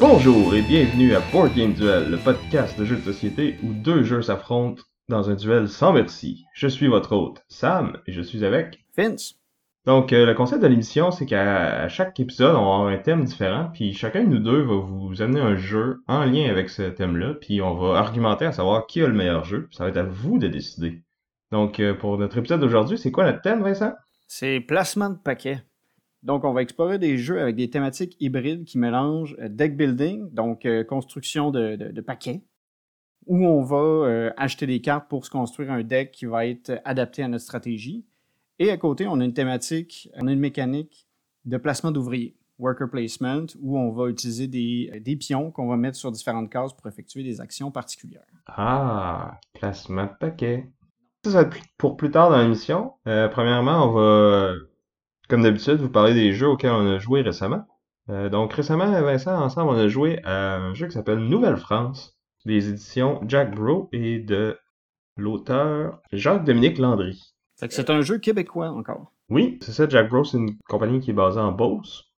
Bonjour et bienvenue à Board Game Duel, le podcast de jeux de société où deux jeux s'affrontent dans un duel sans merci. Je suis votre hôte, Sam, et je suis avec Vince. Donc, euh, le concept de l'émission, c'est qu'à chaque épisode, on va avoir un thème différent, puis chacun de nous deux va vous amener un jeu en lien avec ce thème-là, puis on va argumenter à savoir qui a le meilleur jeu. Ça va être à vous de décider. Donc, euh, pour notre épisode d'aujourd'hui, c'est quoi notre thème, Vincent? C'est placement de paquets. Donc, on va explorer des jeux avec des thématiques hybrides qui mélangent euh, deck building, donc euh, construction de, de, de paquets, où on va euh, acheter des cartes pour se construire un deck qui va être adapté à notre stratégie. Et à côté, on a une thématique, on a une mécanique de placement d'ouvriers, worker placement, où on va utiliser des, des pions qu'on va mettre sur différentes cases pour effectuer des actions particulières. Ah, placement de paquet. Ça, va être pour plus tard dans l'émission. Euh, premièrement, on va, comme d'habitude, vous parler des jeux auxquels on a joué récemment. Euh, donc récemment, Vincent, ensemble, on a joué à un jeu qui s'appelle Nouvelle-France, des éditions Jack Bro et de l'auteur Jacques-Dominique Landry. Fait que c'est un jeu québécois encore. Oui, c'est ça, Jack Bro, c'est une compagnie qui est basée en Beauce.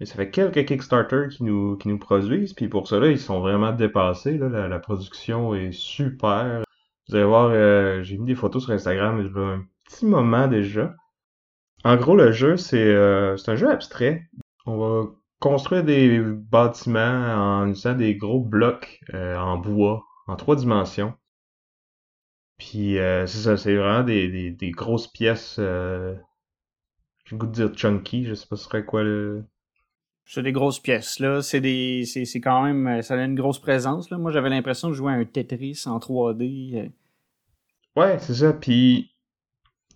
Et ça fait quelques Kickstarter qui nous, qui nous produisent, puis pour cela, ils sont vraiment dépassés. Là. La, la production est super. Vous allez voir, euh, j'ai mis des photos sur Instagram il y a un petit moment déjà. En gros, le jeu, c'est euh, c'est un jeu abstrait. On va construire des bâtiments en utilisant des gros blocs euh, en bois, en trois dimensions. Puis euh, c'est ça, c'est vraiment des, des, des grosses pièces. Euh, J'ai le goût de dire chunky, je sais pas ce serait quoi le. C'est des grosses pièces, là. C'est des. C'est quand même. Ça a une grosse présence, là. Moi, j'avais l'impression de jouer à un Tetris en 3D. euh. Ouais, c'est ça. Puis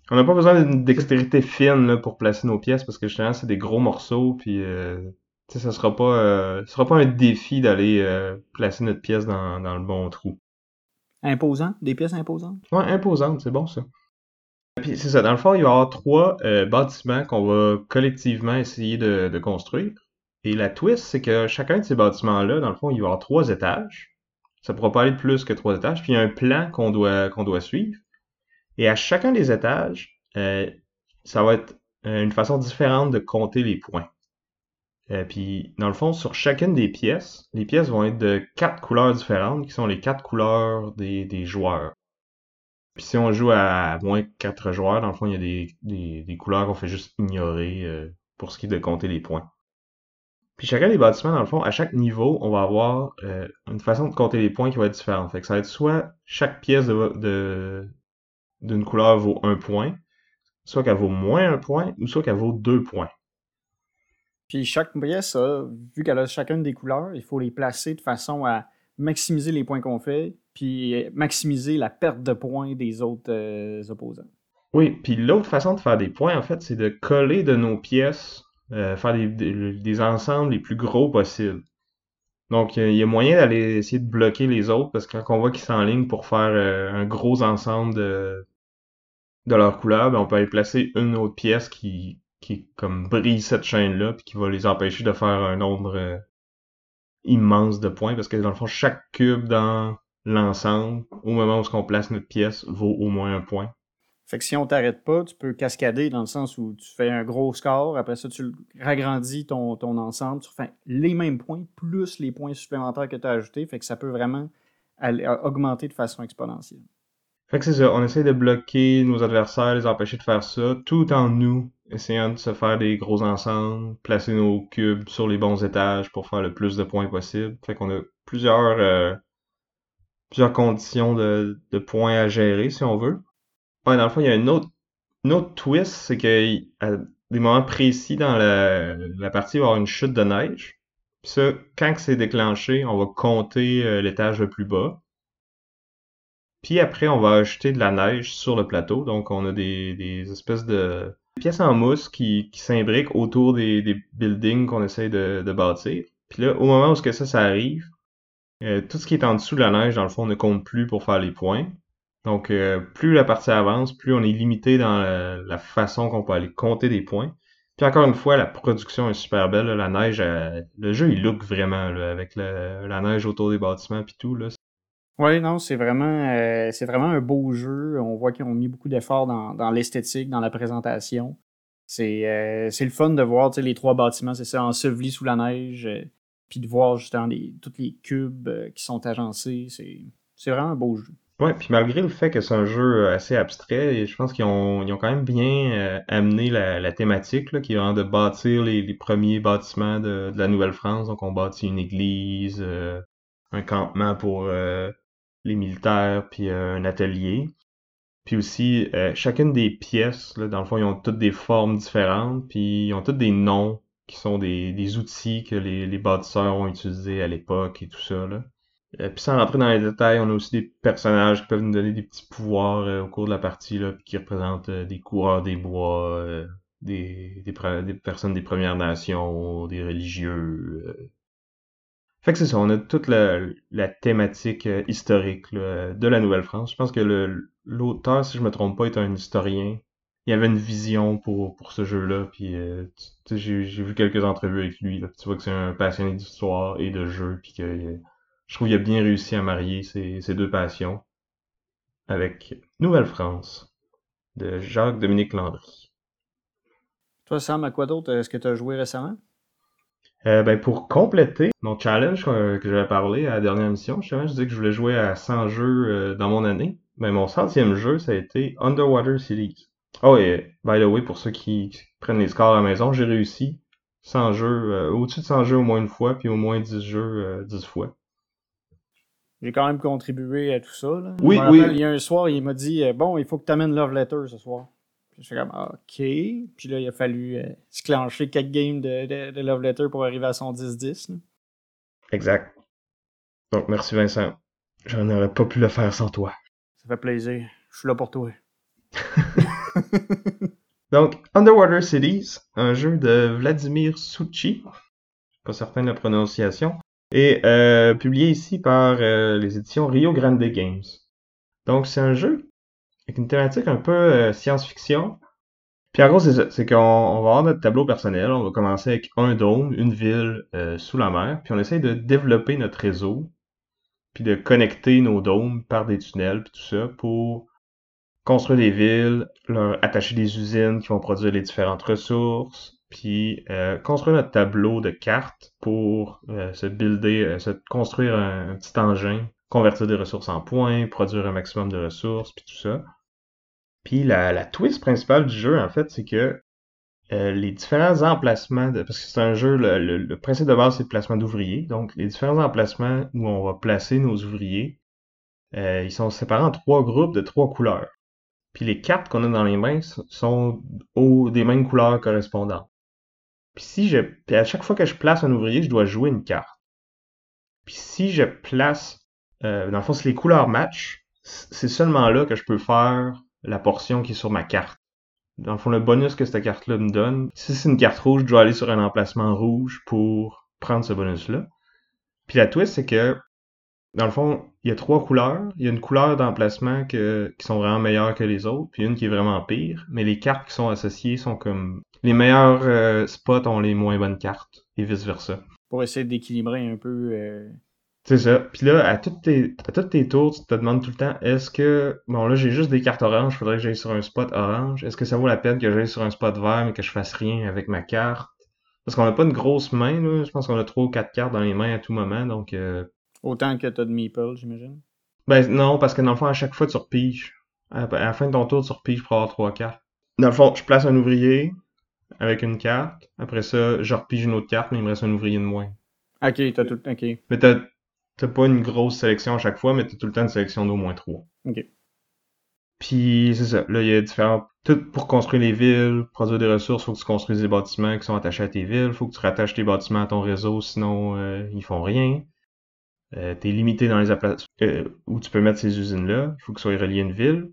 on n'a pas besoin d'une dextérité fine là, pour placer nos pièces parce que justement c'est des gros morceaux. Puis euh, tu sais, ça sera pas, euh, ce sera pas un défi d'aller euh, placer notre pièce dans, dans le bon trou. Imposant. Des pièces imposantes? Ouais, imposante, c'est bon ça. Puis c'est ça, dans le fond, il va y avoir trois euh, bâtiments qu'on va collectivement essayer de, de construire. Et la twist, c'est que chacun de ces bâtiments-là, dans le fond, il va y avoir trois étages. Ça pourra pas aller plus que trois étages. Puis il y a un plan qu'on doit, qu'on doit suivre. Et à chacun des étages, euh, ça va être euh, une façon différente de compter les points. Euh, puis, dans le fond, sur chacune des pièces, les pièces vont être de quatre couleurs différentes, qui sont les quatre couleurs des, des joueurs. Puis si on joue à moins quatre joueurs, dans le fond, il y a des, des, des couleurs qu'on fait juste ignorer euh, pour ce qui est de compter les points. Puis chacun des bâtiments, dans le fond, à chaque niveau, on va avoir euh, une façon de compter les points qui va être différente. Fait que ça va être soit chaque pièce de, de, d'une couleur vaut un point, soit qu'elle vaut moins un point, ou soit qu'elle vaut deux points. Puis chaque pièce, vu qu'elle a chacune des couleurs, il faut les placer de façon à maximiser les points qu'on fait, puis maximiser la perte de points des autres euh, opposants. Oui, puis l'autre façon de faire des points, en fait, c'est de coller de nos pièces, euh, faire des, des, des ensembles les plus gros possibles. Donc, il y a moyen d'aller essayer de bloquer les autres, parce que quand on voit qu'ils s'enlignent pour faire euh, un gros ensemble de, de leurs couleurs, ben, on peut aller placer une autre pièce qui, qui comme brise cette chaîne-là, puis qui va les empêcher de faire un nombre euh, immense de points, parce que dans le fond, chaque cube dans l'ensemble, au moment où on place notre pièce, vaut au moins un point. Fait que si on t'arrête pas, tu peux cascader dans le sens où tu fais un gros score, après ça, tu ragrandis ton, ton ensemble, tu fais les mêmes points plus les points supplémentaires que tu as ajoutés, fait que ça peut vraiment aller, augmenter de façon exponentielle. Fait que c'est ça, on essaie de bloquer nos adversaires, les empêcher de faire ça, tout en nous essayant de se faire des gros ensembles, placer nos cubes sur les bons étages pour faire le plus de points possible. Fait qu'on a plusieurs, euh, plusieurs conditions de, de points à gérer, si on veut. Ouais, dans le fond, il y a une autre, une autre twist, c'est qu'à des moments précis dans la, la partie, il va y avoir une chute de neige. Puis ça, quand c'est déclenché, on va compter euh, l'étage le plus bas. Puis après, on va ajouter de la neige sur le plateau. Donc, on a des, des espèces de pièces en mousse qui, qui s'imbriquent autour des, des buildings qu'on essaye de, de bâtir. Puis là, au moment où que ça, ça arrive, euh, tout ce qui est en dessous de la neige, dans le fond, ne compte plus pour faire les points. Donc, euh, plus la partie avance, plus on est limité dans la, façon qu'on peut aller compter des points. Puis encore une fois, la production est super belle. La neige, le jeu, il look vraiment avec la neige autour des bâtiments puis tout. Là. Oui, non, c'est vraiment, euh, vraiment un beau jeu. On voit qu'ils ont mis beaucoup d'efforts dans, l'esthétique, dans la présentation. C'est, euh, le fun de voir les trois bâtiments, c'est ça, ensevelis sous la neige, puis de voir justement les, tous les cubes qui sont agencés. C'est, vraiment un beau jeu. Ouais, puis malgré le fait que c'est un jeu euh, assez abstrait, je pense qu'ils ont, ils ont quand même bien euh, amené la, thématique, là, qui est vraiment de bâtir les, premiers bâtiments de, la Nouvelle-France. Donc on bâtit une église, euh, un campement pour les militaires, puis un atelier. Puis aussi, chacune des pièces, là, dans le fond, ils ont toutes des formes différentes, puis ils ont toutes des noms qui sont des, outils que les, les bâtisseurs ont utilisés à l'époque et tout ça. Là. Euh, puis sans rentrer dans les détails, on a aussi des personnages qui peuvent nous donner des petits pouvoirs euh, au cours de la partie, là, qui représentent euh, des coureurs des bois, des, personnes des Premières Nations, des religieux. Fait que c'est ça, on a toute la, thématique historique de la Nouvelle-France. Je pense que l'auteur, si je me trompe pas, est un historien. Il avait une vision pour, pour ce jeu-là, puis j'ai vu quelques entrevues avec lui. Tu vois que c'est un passionné d'histoire et de jeu, puis que je trouve qu'il a bien réussi à marier ces, deux passions avec Nouvelle-France de Jacques-Dominique Landry. Toi, Sam, à quoi d'autre est-ce que tu as joué récemment? Euh, ben, pour compléter mon challenge que, j'avais parlé à la dernière émission, je disais que je voulais jouer à 100 jeux euh, dans mon année. Ben, mon centième jeu, ça a été Underwater Cities. Oh, et by the way, pour ceux qui prennent les scores à la maison, j'ai réussi 100 jeux, euh, au-dessus de 100 jeux au moins une fois, puis au moins 10 jeux 10 fois j'ai quand même contribué à tout ça. Là. Oui, oui. il y a un soir, il m'a dit Bon, il faut que tu amènes Love Letter ce soir. Puis je suis comme OK. Puis là, il a fallu euh, se clencher quelques games de, de, Love Letter pour arriver à son 10-10. Exact. Donc, merci Vincent. Je n'aurais pas pu le faire sans toi. Ça fait plaisir. Je suis là pour toi. Donc, Underwater Cities, un jeu de Vladimir Suchi. Pas certain de la prononciation et euh, publié ici par euh, les éditions Rio Grande Games. Donc c'est un jeu avec une thématique un peu euh, science-fiction. Puis en gros, c'est c'est qu'on va avoir notre tableau personnel, on va commencer avec un dôme, une ville sous la mer, puis on essaye de développer notre réseau, puis de connecter nos dômes par des tunnels, puis tout ça, pour construire des villes, leur attacher des usines qui vont produire les différentes ressources, puis euh, construire notre tableau de cartes pour euh, se builder, euh, se construire un, petit engin, convertir des ressources en points, produire un maximum de ressources, puis tout ça. Puis la, la twist principale du jeu, en fait, c'est que les différents emplacements, de, parce que c'est un jeu, le, principe de base, c'est le placement d'ouvriers. Donc, les différents emplacements où on va placer nos ouvriers, ils sont séparés en trois groupes de trois couleurs. Puis les cartes qu'on a dans les mains sont aux, des mêmes couleurs correspondantes. Puis si je. Puis à chaque fois que je place un ouvrier, je dois jouer une carte. Puis si je place. Euh, dans le fond, si les couleurs matchent, c'est seulement là que je peux faire la portion qui est sur ma carte. Dans le fond, le bonus que cette carte-là me donne, si c'est une carte rouge, je dois aller sur un emplacement rouge pour prendre ce bonus-là. Puis la twist, c'est que, dans le fond, il y a trois couleurs. Il y a une couleur d'emplacement qui sont vraiment meilleures que les autres, puis une qui est vraiment pire. Mais les cartes qui sont associées sont comme les meilleurs euh, spots ont les moins bonnes cartes et vice versa. Pour essayer d'équilibrer un peu. Euh, c'est ça. Puis là, à toutes tes, à toutes tes tours, tu te demandes tout le temps, est-ce que, bon là j'ai juste des cartes oranges, faudrait que j'aille sur un spot orange. Est-ce que ça vaut la peine que j'aille sur un spot vert mais que je fasse rien avec ma carte? Parce qu'on n'a pas une grosse main, là. Je pense qu'on a trois ou quatre cartes dans les mains à tout moment, donc. Euh, Autant que t'as de meeple, j'imagine. Ben non, parce que dans le fond, à chaque fois tu repiges. À, la fin de ton tour, tu repiges pour avoir trois cartes. Dans le fond, je place un ouvrier, avec une carte. Après ça, je repige une autre carte, mais il me reste un ouvrier de moins. Ok, t'as tout. Ok. Mais t'as, t'as pas une grosse sélection à chaque fois, mais t'as tout le temps une sélection d'au moins trois. Ok. Puis c'est ça. Là, il y a différents. Tout pour construire les villes, produire des ressources, faut que tu construises des bâtiments qui sont attachés à tes villes. Faut que tu rattaches tes bâtiments à ton réseau, sinon euh, ils font rien. Euh, t'es limité dans les euh, où tu peux mettre ces usines-là. Il faut que soit relié à une ville.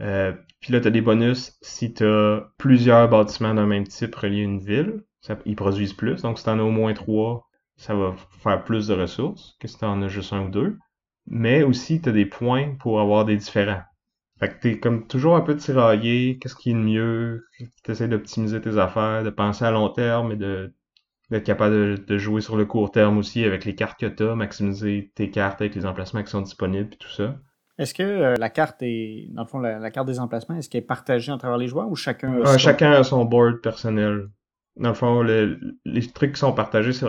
Euh, puis là, tu as des bonus si tu as plusieurs bâtiments d'un même type reliés à une ville. Ça, ils produisent plus. Donc, si tu en as au moins trois, ça va faire plus de ressources que si tu en as juste un ou deux. Mais aussi, tu as des points pour avoir des différents. Fait que t'es comme toujours un peu tiraillé, qu'est-ce qui est le mieux, t'essaies d'optimiser tes affaires, de penser à long terme et de d'être capable de, jouer sur le court terme aussi avec les cartes que t'as, maximiser tes cartes avec les emplacements qui sont disponibles et tout ça. Est-ce que euh, la carte est, dans le fond, la, carte des emplacements, est-ce qu'elle est partagée à travers les joueurs ou chacun a son... Chacun a son board personnel. Dans le fond, les trucs qui sont partagés, c'est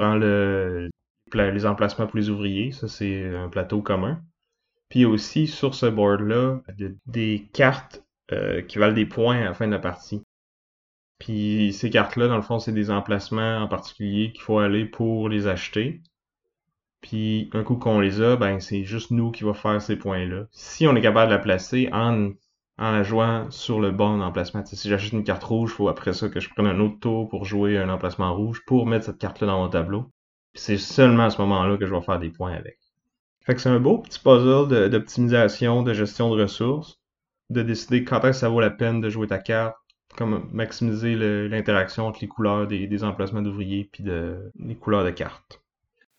les emplacements pour les ouvriers. Ça, c'est un plateau commun. Puis aussi, sur ce board-là, des cartes euh, qui valent des points à la fin de la partie. Puis ces cartes-là, dans le fond, c'est des emplacements en particulier qu'il faut aller pour les acheter. Puis un coup qu'on les a, ben c'est juste nous qui va faire ces points-là. Si on est capable de la placer en, en la jouant sur le bon emplacement. si j'achète une carte rouge, il faut après ça que je prenne un autre tour pour jouer un emplacement rouge pour mettre cette carte-là dans mon tableau. c'est seulement à ce moment-là que je vais faire des points avec. Fait que c'est un beau petit puzzle d'optimisation, de, gestion de ressources, de décider quand est-ce que ça vaut la peine de jouer ta carte, comme maximiser l'interaction entre les couleurs des, emplacements d'ouvriers puis de, les couleurs de cartes.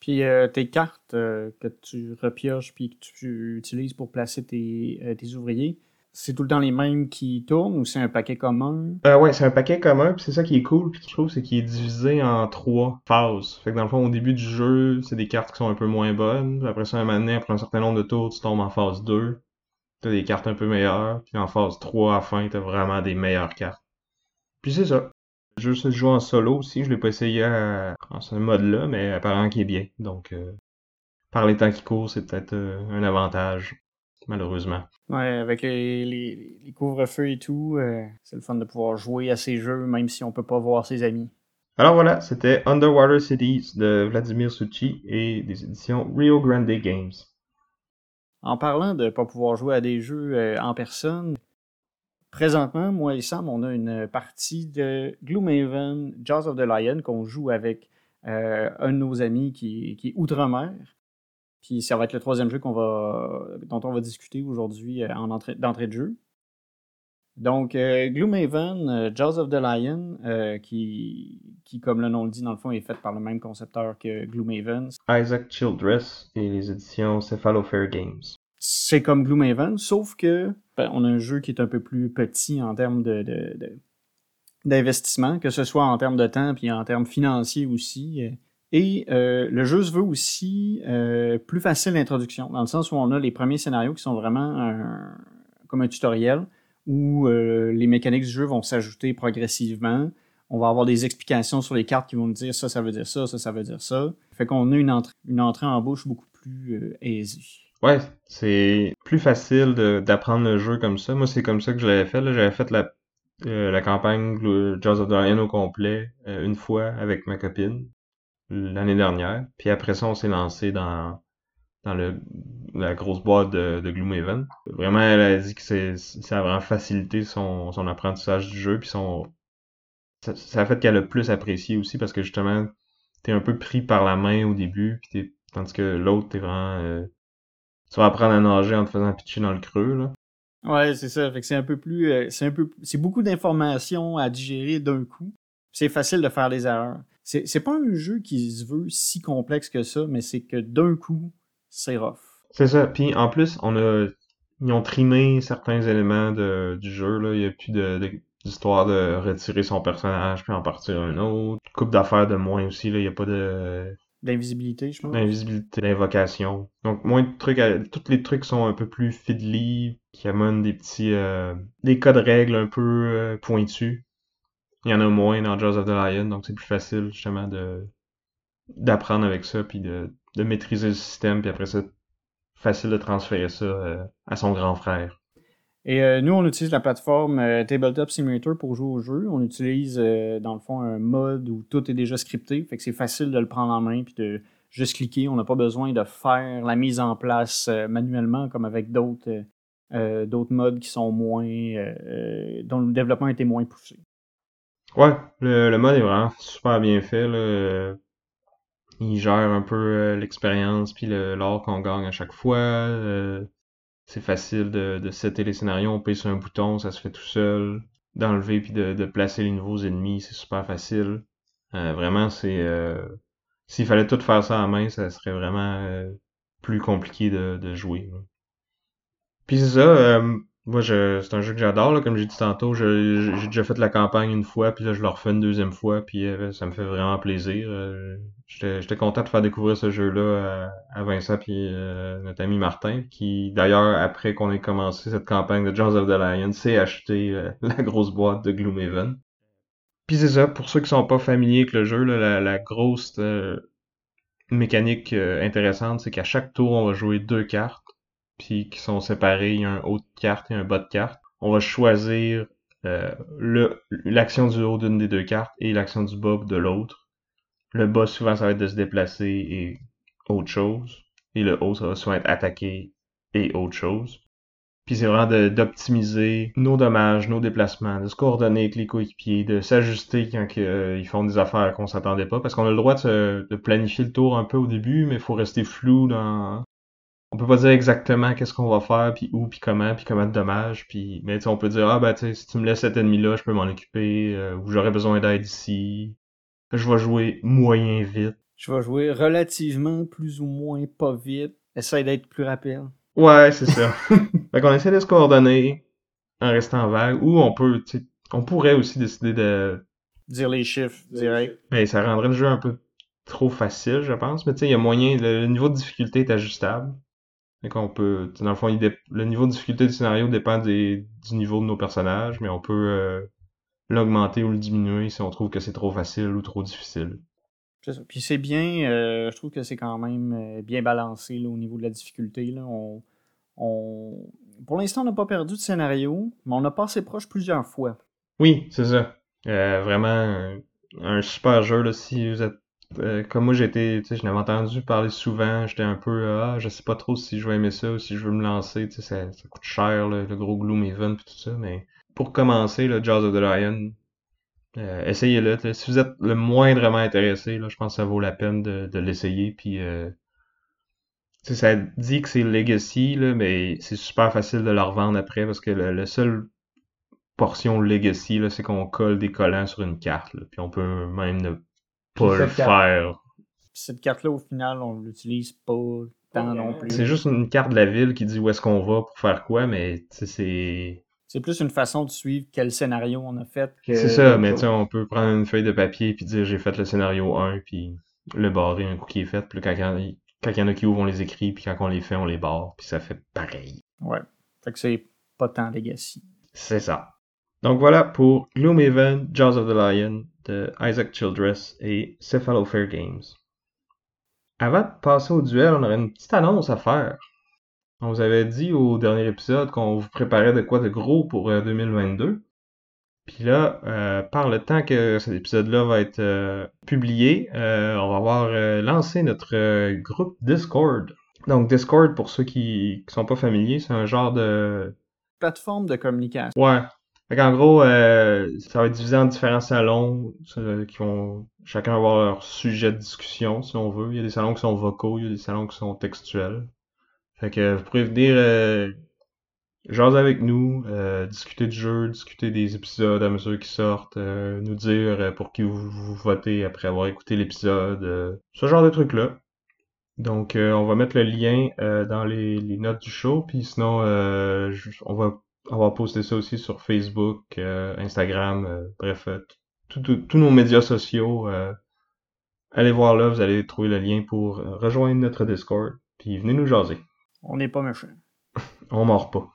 Puis euh, tes cartes euh, que tu repioches puis que tu utilises pour placer tes, euh, tes ouvriers, c'est tout le temps les mêmes qui tournent ou c'est un paquet commun? Euh, ouais, c'est un paquet commun, puis c'est ça qui est cool, puis je trouve, c'est qu'il est divisé en trois phases. Fait que dans le fond, au début du jeu, c'est des cartes qui sont un peu moins bonnes. Après ça, un moment donné, après un certain nombre de tours, tu tombes en phase 2. T'as des cartes un peu meilleures. Puis en phase 3, à la fin, t'as vraiment des meilleures cartes. Puis c'est ça. Le jeu se joue en solo aussi. Je l'ai pas essayé en ce mode-là, mais apparemment qu'il est bien. Donc, euh, par les temps qui courent, c'est peut-être euh, un avantage malheureusement. Ouais, avec les, les, couvre-feux et tout, euh, c'est le fun de pouvoir jouer à ces jeux même si on peut pas voir ses amis. Alors voilà, c'était Underwater Cities de Vladimir Suchi et des éditions Rio Grande Games. En parlant de pas pouvoir jouer à des jeux euh, en personne, présentement, moi et Sam, on a une partie de Gloomhaven, Jaws of the Lion qu'on joue avec euh, un de nos amis qui, qui est outre-mer. Puis ça va être le troisième jeu qu'on va, dont on va discuter aujourd'hui euh, en entrée, d'entrée de jeu. Donc, euh, Gloomhaven, euh, Jaws of the Lion, qui, qui, comme le nom le dit, dans le fond, est fait par le même concepteur que Gloomhaven. Isaac Childress et les éditions Cephalofair Games. C'est comme Gloomhaven, sauf que ben, on a un jeu qui est un peu plus petit en termes de, d'investissement, que ce soit en termes de temps puis en termes financiers aussi. Et euh, le jeu se veut aussi euh, plus facile d'introduction, dans le sens où on a les premiers scénarios qui sont vraiment comme un tutoriel, où euh, les mécaniques du jeu vont s'ajouter progressivement. On va avoir des explications sur les cartes qui vont nous dire ça, ça veut dire ça, ça, ça veut dire ça. Fait qu'on a une, entrée, en bouche beaucoup plus aisée. Ouais, c'est plus facile d'apprendre le jeu comme ça. Moi, c'est comme ça que je l'avais fait. J'avais fait la, campagne Jaws of the au complet une fois avec ma copine l'année dernière. Puis après ça, on s'est lancé dans, dans le, la grosse boîte de, de Gloomhaven. Vraiment, elle a dit que c'est, ça a vraiment facilité son, son apprentissage du jeu. Puis son, ça, a fait qu'elle a plus apprécié aussi parce que justement, t'es un peu pris par la main au début. Puis t'es, tandis que l'autre, t'es vraiment... Euh, tu vas apprendre à nager en te faisant pitcher dans le creux, là. Ouais, c'est ça. Fait que c'est un peu plus... Euh, c'est un peu... C'est beaucoup d'informations à digérer d'un coup. C'est facile de faire des erreurs. C'est pas un jeu qui se veut si complexe que ça, mais c'est que d'un coup, c'est rough. C'est ça. Puis en plus, on a ils ont trimé certains éléments de, du jeu. Là. Il n'y a plus d'histoire de, de, retirer son personnage puis en partir un autre. Coupe d'affaires de moins aussi. Là. Il n'y a pas de. D'invisibilité, je pense. D'invisibilité, d'invocation. Donc moins de trucs. Tous les trucs sont un peu plus fiddly, qui amènent des petits. Euh, des codes règles un peu euh, pointus il y en a moins dans Jaws of the Lion, donc c'est plus facile justement de d'apprendre avec ça, puis de, de maîtriser le système, puis après ça, facile de transférer ça euh, à son grand frère. Et euh, nous, on utilise la plateforme euh, Tabletop Simulator pour jouer au jeu. On utilise, dans le fond, un mode où tout est déjà scripté. Fait que c'est facile de le prendre en main puis de juste cliquer. On n'a pas besoin de faire la mise en place manuellement comme avec d'autres d'autres modes qui sont moins... dont le développement était moins poussé. Ouais, le, le mode est vraiment super bien fait. Là. Il gère un peu euh, l'expérience puis l'or qu'on gagne à chaque fois. Euh, c'est facile de, de setter les scénarios, on paye sur un bouton, ça se fait tout seul. D'enlever puis de, de placer les nouveaux ennemis, c'est super facile. Euh, vraiment, c'est s'il fallait tout faire ça en main, ça serait vraiment plus compliqué de, jouer. Puis c'est ça, euh, moi je, c'est un jeu que j'adore, comme j'ai dit tantôt, j'ai déjà fait la campagne une fois, puis là je le refais une deuxième fois, puis euh, ça me fait vraiment plaisir. Euh, j'étais content de faire découvrir ce jeu-là à, Vincent puis notre ami Martin, qui d'ailleurs, après qu'on ait commencé cette campagne de Jones of the Lion, s'est acheté la grosse boîte de Gloomhaven. Puis c'est ça, pour ceux qui sont pas familiers avec le jeu, la, la, grosse mécanique intéressante, c'est qu'à chaque tour, on va jouer deux cartes puis qui sont séparés, il y a un haut de carte et un bas de carte. On va choisir euh, l'action du haut d'une des deux cartes et l'action du bas de l'autre. Le bas, souvent, ça va être de se déplacer et autre chose. Et le haut, ça va souvent être attaquer et autre chose. Puis c'est vraiment d'optimiser nos dommages, nos déplacements, de se coordonner avec les coéquipiers, de s'ajuster quand euh, ils font des affaires qu'on s'attendait pas. Parce qu'on a le droit de, de, planifier le tour un peu au début, mais il faut rester flou dans on peut pas dire exactement qu'est-ce qu'on va faire, puis où, puis comment, puis comment de dommages, puis mais on peut dire ah ben tu si tu me laisses cet ennemi-là, je peux m'en occuper, euh, ou j'aurais besoin d'aide ici. Je vais jouer moyen vite. Je vais jouer relativement plus ou moins pas vite. Essaye d'être plus rapide. Ouais, c'est ça. fait qu'on essaie de se coordonner en restant vague, ou on peut, on pourrait aussi décider de dire les chiffres direct. Mais ça rendrait le jeu un peu trop facile, je pense. Mais tu sais, il y a moyen, le niveau de difficulté est ajustable. Qu'on peut, dans le fond, le niveau de difficulté du scénario dépend du niveau de nos personnages, mais on peut euh, l'augmenter ou le diminuer si on trouve que c'est trop facile ou trop difficile. C'est ça. Puis c'est bien, euh, je trouve que c'est quand même euh, bien balancé au niveau de la difficulté. Là. On, Pour l'instant, on n'a pas perdu de scénario, mais on a passé proche plusieurs fois. Oui, c'est ça. vraiment un, super jeu là, si vous êtes euh, comme moi j'étais, tu sais, je l'avais entendu parler souvent, j'étais un peu, ah, je sais pas trop si je vais aimer ça ou si je veux me lancer, tu ça, coûte cher, le gros Gloomhaven pis tout ça, mais pour commencer, le Jaws of the Lion, euh, essayez-le. Si vous êtes le moindrement intéressé, là, je pense que ça vaut la peine de, l'essayer, puis euh, ça dit que c'est Legacy, mais c'est super facile de le revendre après, parce que le, seul portion Legacy, c'est qu'on colle des collants sur une carte, puis on peut même ne pas le faire. Cette carte-là, au final, on l'utilise pas tant non plus. C'est juste une carte de la ville qui dit où est-ce qu'on va pour faire quoi, mais c'est. C'est plus une façon de suivre quel scénario on a fait. C'est ça, mais tu on peut prendre une feuille de papier puis dire j'ai fait le scénario 1 puis le barrer un coup qui est fait, puis quand, quand, il y en a qui ouvrent, on les écrit, puis quand on les fait, on les barre, puis ça fait pareil. Ouais. Fait que c'est pas tant legacy. C'est ça. Donc voilà pour Gloomhaven, Jaws of the Lion de Isaac Childress et Fair Games. Avant de passer au duel, on aurait une petite annonce à faire. On vous avait dit au dernier épisode qu'on vous préparait de quoi de gros pour 2022. Euh, Puis là, euh, par le temps que cet épisode-là va être euh, publié, on va avoir lancé notre groupe Discord. Donc Discord, pour ceux qui, qui sont pas familiers, c'est un genre de plateforme de communication. Ouais, en gros, euh, ça va être divisé en différents salons qui vont chacun avoir leur sujet de discussion, si on veut. Il y a des salons qui sont vocaux, il y a des salons qui sont textuels. Fait que vous pourrez venir euh, jaser avec nous, euh, discuter du jeu, discuter des épisodes à mesure qu'ils sortent, euh, nous dire pour qui vous, votez après avoir écouté l'épisode, ce genre de trucs-là. Donc, on va mettre le lien dans les, les, notes du show, puis sinon, on va on va poster ça aussi sur Facebook, euh, Instagram, euh, bref, euh, tous nos médias sociaux. allez voir là, vous allez trouver le lien pour rejoindre notre Discord, puis venez nous jaser. On n'est pas méchants. on mord pas.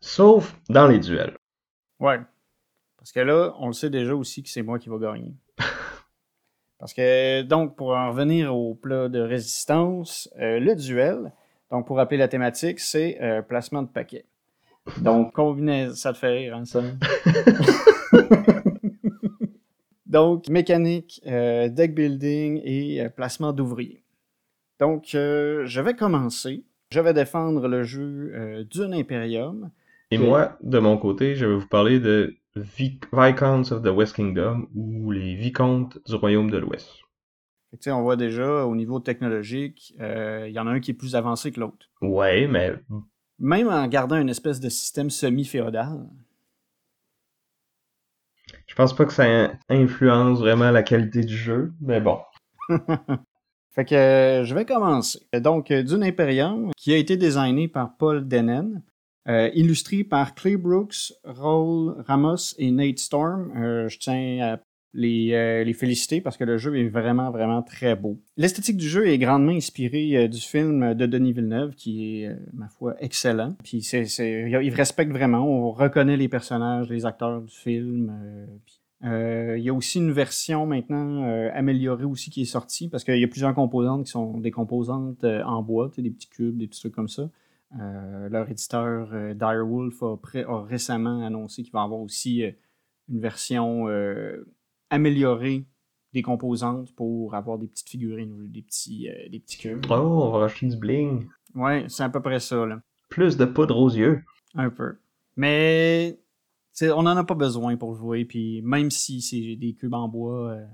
Sauf dans les duels. Ouais. Parce que là, on le sait déjà aussi que c'est moi qui va gagner. Parce que, donc, pour en revenir au plat de résistance, le duel, donc pour rappeler la thématique, c'est placement de paquets. Donc, combiner, ça te fait rire, hein, ça? Donc, mécanique, euh, deck building et euh, placement d'ouvriers. Donc, euh, je vais commencer. Je vais défendre le jeu Dune Imperium. Et moi, de mon côté, je vais vous parler de Viscounts of the West Kingdom ou les Vicomtes du Royaume de l'Ouest. On voit déjà au niveau technologique, il y en a un qui est plus avancé que l'autre. Ouais, mais même en gardant une espèce de système semi-féodal. Je pense pas que ça influence vraiment la qualité du jeu, mais bon. Fait que euh, je vais commencer. Donc, euh, Dune Imperium, qui a été designé par Paul Dennen, euh, illustré par Clay Brooks, Raul Ramos et Nate Storm. Euh, je tiens à les, euh, les, féliciter parce que le jeu est vraiment, vraiment très beau. L'esthétique du jeu est grandement inspirée euh, du film de Denis Villeneuve, qui est, ma foi, excellent. Puis c'est, c'est, il respecte vraiment, on reconnaît les personnages, les acteurs du film. Puis euh, il y a aussi une version maintenant euh, améliorée aussi qui est sortie parce qu'il y a plusieurs composantes qui sont des composantes euh, en bois, des petits cubes, des petits trucs comme ça. leur éditeur Direwolf a, récemment annoncé qu'il va avoir aussi une version améliorée des composantes pour avoir des petites figurines, des petits, des petits cubes. Oh, on va racheter du bling. Ouais, c'est à peu près ça. Là. Plus de poudre aux yeux. Un peu. Mais on n'en a pas besoin pour jouer, puis même si c'est des cubes en bois, euh,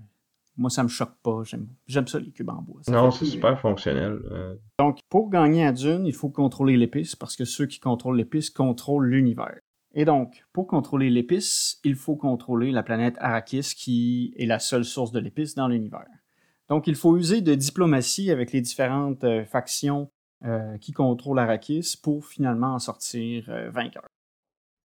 moi ça me choque pas. J'aime ça les cubes en bois. non, c'est super fonctionnel. Euh. Donc pour gagner à Dune, il faut contrôler l'épice parce que ceux qui contrôlent l'épice contrôlent l'univers. Et donc, pour contrôler l'épice, il faut contrôler la planète Arrakis qui est la seule source de l'épice dans l'univers. Donc, il faut user de diplomatie avec les différentes euh, factions qui contrôlent Arrakis pour finalement en sortir vainqueur.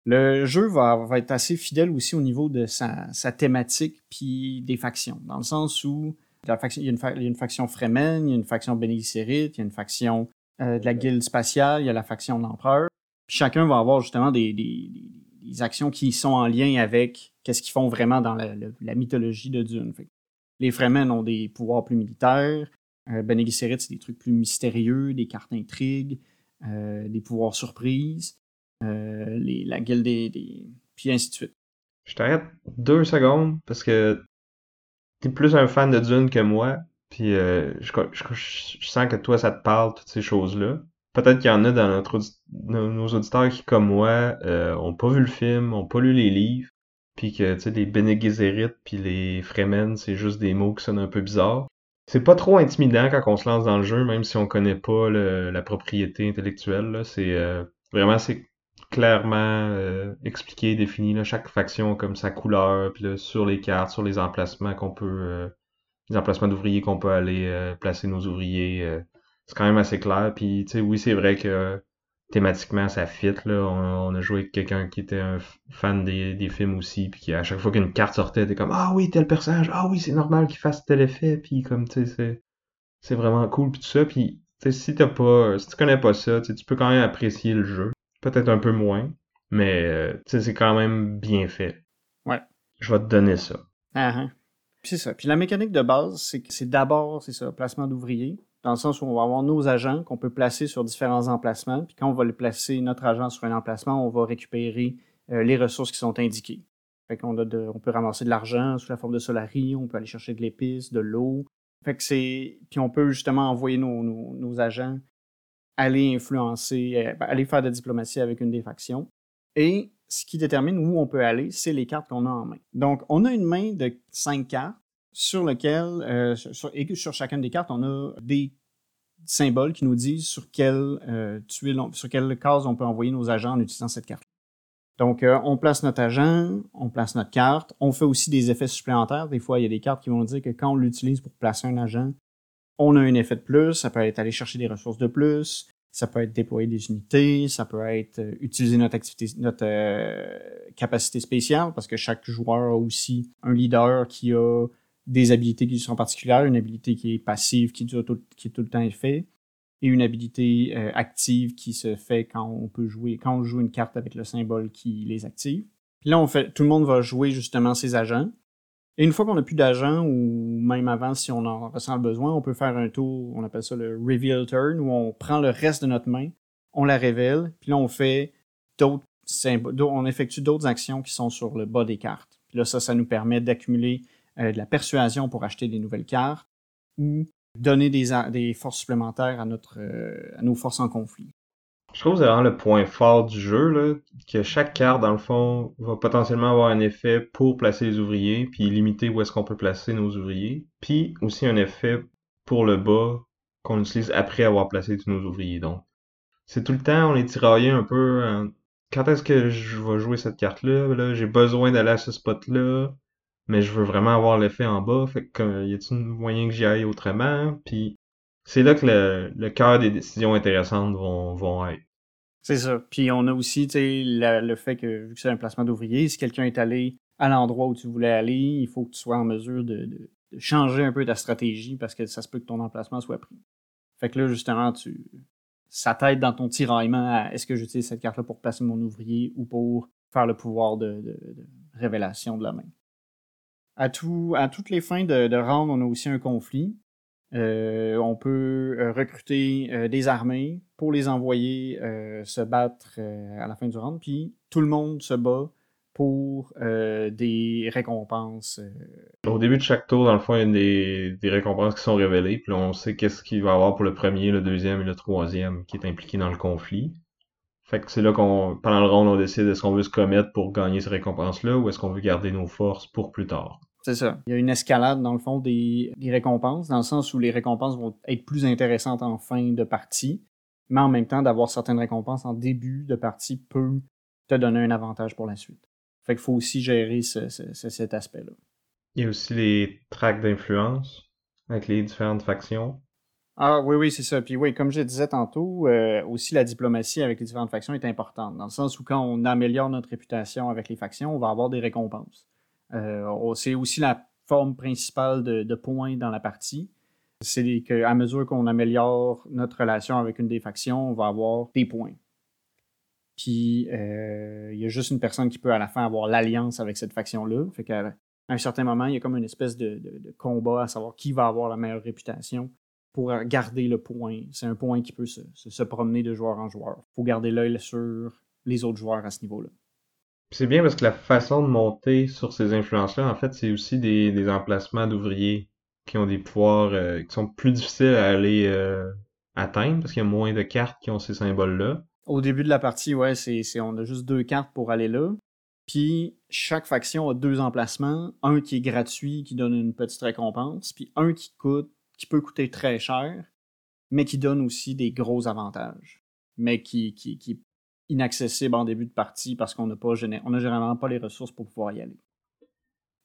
Le jeu va, va, être assez fidèle aussi au niveau de sa, sa thématique puis des factions, dans le sens où la faction, il, y a une il, y a une, faction Fremen, il y a une faction Gesserit, il y a une faction euh, de la guilde spatiale, il y a la faction de l'empereur. Chacun va avoir justement des, des, actions qui sont en lien avec qu'est-ce qu'ils font vraiment dans la, mythologie de Dune. Les Fremen ont des pouvoirs plus militaires, euh, Gesserit, c'est des trucs plus mystérieux, des cartes intrigues, euh, des pouvoirs surprises. Euh, la guilde des, des, Puis ainsi de suite. Je t'arrête deux secondes parce que t'es plus un fan de Dune que moi. Puis euh, je, je, sens que toi, ça te parle, toutes ces choses-là. Peut-être qu'il y en a dans notre nos auditeurs qui, comme moi, euh, ont pas vu le film, ont pas lu les livres, puis que, tu sais, les Bene Gesserit puis les Fremen, c'est juste des mots qui sonnent un peu bizarres. C'est pas trop intimidant quand on se lance dans le jeu, même si on connaît pas le, la propriété intellectuelle. C'est euh, vraiment c'est clairement euh, expliqué, défini, là, chaque faction comme sa couleur, puis là, sur les cartes, sur les emplacements qu'on peut, euh, les emplacements d'ouvriers qu'on peut aller euh, placer nos ouvriers. C'est quand même assez clair. Puis, tu sais, oui, c'est vrai que thématiquement, ça fit. Là. On, a joué avec quelqu'un qui était un fan des, des films aussi, puis qui, à chaque fois qu'une carte sortait, t'es comme Ah oui, tel personnage, ah oui, c'est normal qu'il fasse tel effet, puis comme, tu sais, c'est, c'est vraiment cool, puis tout ça. Puis, tu sais, si t'as pas, si tu connais pas ça, tu peux quand même apprécier le jeu. Peut-être un peu moins, mais euh, c'est quand même bien fait. Ouais. Je vais te donner ça. Ah, hein. c'est ça. Puis la mécanique de base, c'est que c'est d'abord, c'est ça, placement d'ouvriers, dans le sens où on va avoir nos agents qu'on peut placer sur différents emplacements. Puis quand on va placer notre agent sur un emplacement, on va récupérer euh, les ressources qui sont indiquées. Fait qu'on a on peut ramasser de l'argent sous la forme de solari, on peut aller chercher de l'épice, de l'eau. Fait que c'est. Puis on peut justement envoyer nos, nos, agents aller influencer, euh, aller faire de la diplomatie avec une des factions. Et ce qui détermine où on peut aller, c'est les cartes qu'on a en main. Donc, on a une main de cinq cartes sur lesquelles, euh, sur, sur chacune des cartes, on a des symboles qui nous disent sur quelle euh, tuile, sur quelle case on peut envoyer nos agents en utilisant cette carte. Donc, euh, on place notre agent, on place notre carte. On fait aussi des effets supplémentaires. Des fois, il y a des cartes qui vont dire que quand on l'utilise pour placer un agent, on a un effet de plus, ça peut être aller chercher des ressources de plus, ça peut être déployer des unités, ça peut être euh, utiliser notre activité, notre capacité spéciale, parce que chaque joueur a aussi un leader qui a des habilités qui sont particulières, une habilité qui est passive, qui, dure tout, qui est tout le temps effet, et une habilité euh, active qui se fait quand on peut jouer, quand on joue une carte avec le symbole qui les active. Puis là, fait, tout le monde va jouer justement ses agents. Et une fois qu'on n'a plus d'agent, ou même avant, si on en ressent le besoin, on peut faire un tour, on appelle ça le reveal turn, où on prend le reste de notre main, on la révèle, puis là, on fait d'autres on effectue d'autres actions qui sont sur le bas des cartes. Puis là, ça, ça nous permet d'accumuler euh, de la persuasion pour acheter des nouvelles cartes ou donner des, des forces supplémentaires à, notre, euh, à nos forces en conflit. Je trouve que vraiment le point fort du jeu, là, que chaque carte, dans le fond, va potentiellement avoir un effet pour placer les ouvriers, puis limiter où est-ce qu'on peut placer nos ouvriers, puis aussi un effet pour le bas qu'on utilise après avoir placé tous nos ouvriers. Donc, c'est tout le temps, on est tiraillé un peu. Quand est-ce que je vais jouer cette carte-là? Là, j'ai besoin d'aller à ce spot-là. Mais je veux vraiment avoir l'effet en bas. Fait que, y a-t-il moyen que j'y aille autrement? Puis c'est là que le, cœur des décisions intéressantes vont, être. C'est ça. Puis on a aussi le fait que, vu que c'est un placement d'ouvrier, si quelqu'un est allé à l'endroit où tu voulais aller, il faut que tu sois en mesure de, changer un peu ta stratégie parce que ça se peut que ton emplacement soit pris. Fait que là, justement, tu ça t'aide dans ton tiraillement à est-ce que j'utilise cette carte-là pour placer mon ouvrier ou pour faire le pouvoir de révélation de la main? À, tout, à toutes les fins de, de on a aussi un conflit. Euh, on peut euh, recruter euh, des armées pour les envoyer se battre à la fin du round. Puis tout le monde se bat pour des récompenses. Au début de chaque tour, dans le fond, il y a des, des récompenses qui sont révélées. Puis on sait qu'est-ce qu'il va y avoir pour le premier, le deuxième et le troisième qui est impliqué dans le conflit. Fait que c'est là qu'on, pendant le round, on décide est-ce qu'on veut se commettre pour gagner ces récompenses-là ou est-ce qu'on veut garder nos forces pour plus tard. C'est ça. Il y a une escalade, dans le fond, des, récompenses, dans le sens où les récompenses vont être plus intéressantes en fin de partie, mais en même temps, d'avoir certaines récompenses en début de partie peut te donner un avantage pour la suite. Fait qu'il faut aussi gérer cet aspect-là. Il y a aussi les tracks d'influence avec les différentes factions. Ah oui, oui, c'est ça. Puis oui, comme je disais tantôt, euh, aussi la diplomatie avec les différentes factions est importante, dans le sens où quand on améliore notre réputation avec les factions, on va avoir des récompenses. Euh, c'est aussi la forme principale de, points dans la partie. C'est qu'à mesure qu'on améliore notre relation avec une des factions, on va avoir des points. Puis euh, il y a juste une personne qui peut à la fin avoir l'alliance avec cette faction-là. Fait qu'à un certain moment, il y a comme une espèce de, combat à savoir qui va avoir la meilleure réputation pour garder le point. C'est un point qui peut se, se promener de joueur en joueur. Il faut garder l'œil sur les autres joueurs à ce niveau-là. C'est bien parce que la façon de monter sur ces influences-là, en fait, c'est aussi des, emplacements d'ouvriers qui ont des pouvoirs euh, qui sont plus difficiles à aller euh, atteindre parce qu'il y a moins de cartes qui ont ces symboles-là. Au début de la partie, ouais, c'est, on a juste deux cartes pour aller là. Puis chaque faction a deux emplacements, un qui est gratuit, qui donne une petite récompense, puis un qui coûte, qui peut coûter très cher, mais qui donne aussi des gros avantages, mais qui, qui inaccessible en début de partie parce qu'on n'a pas on généralement pas les ressources pour pouvoir y aller.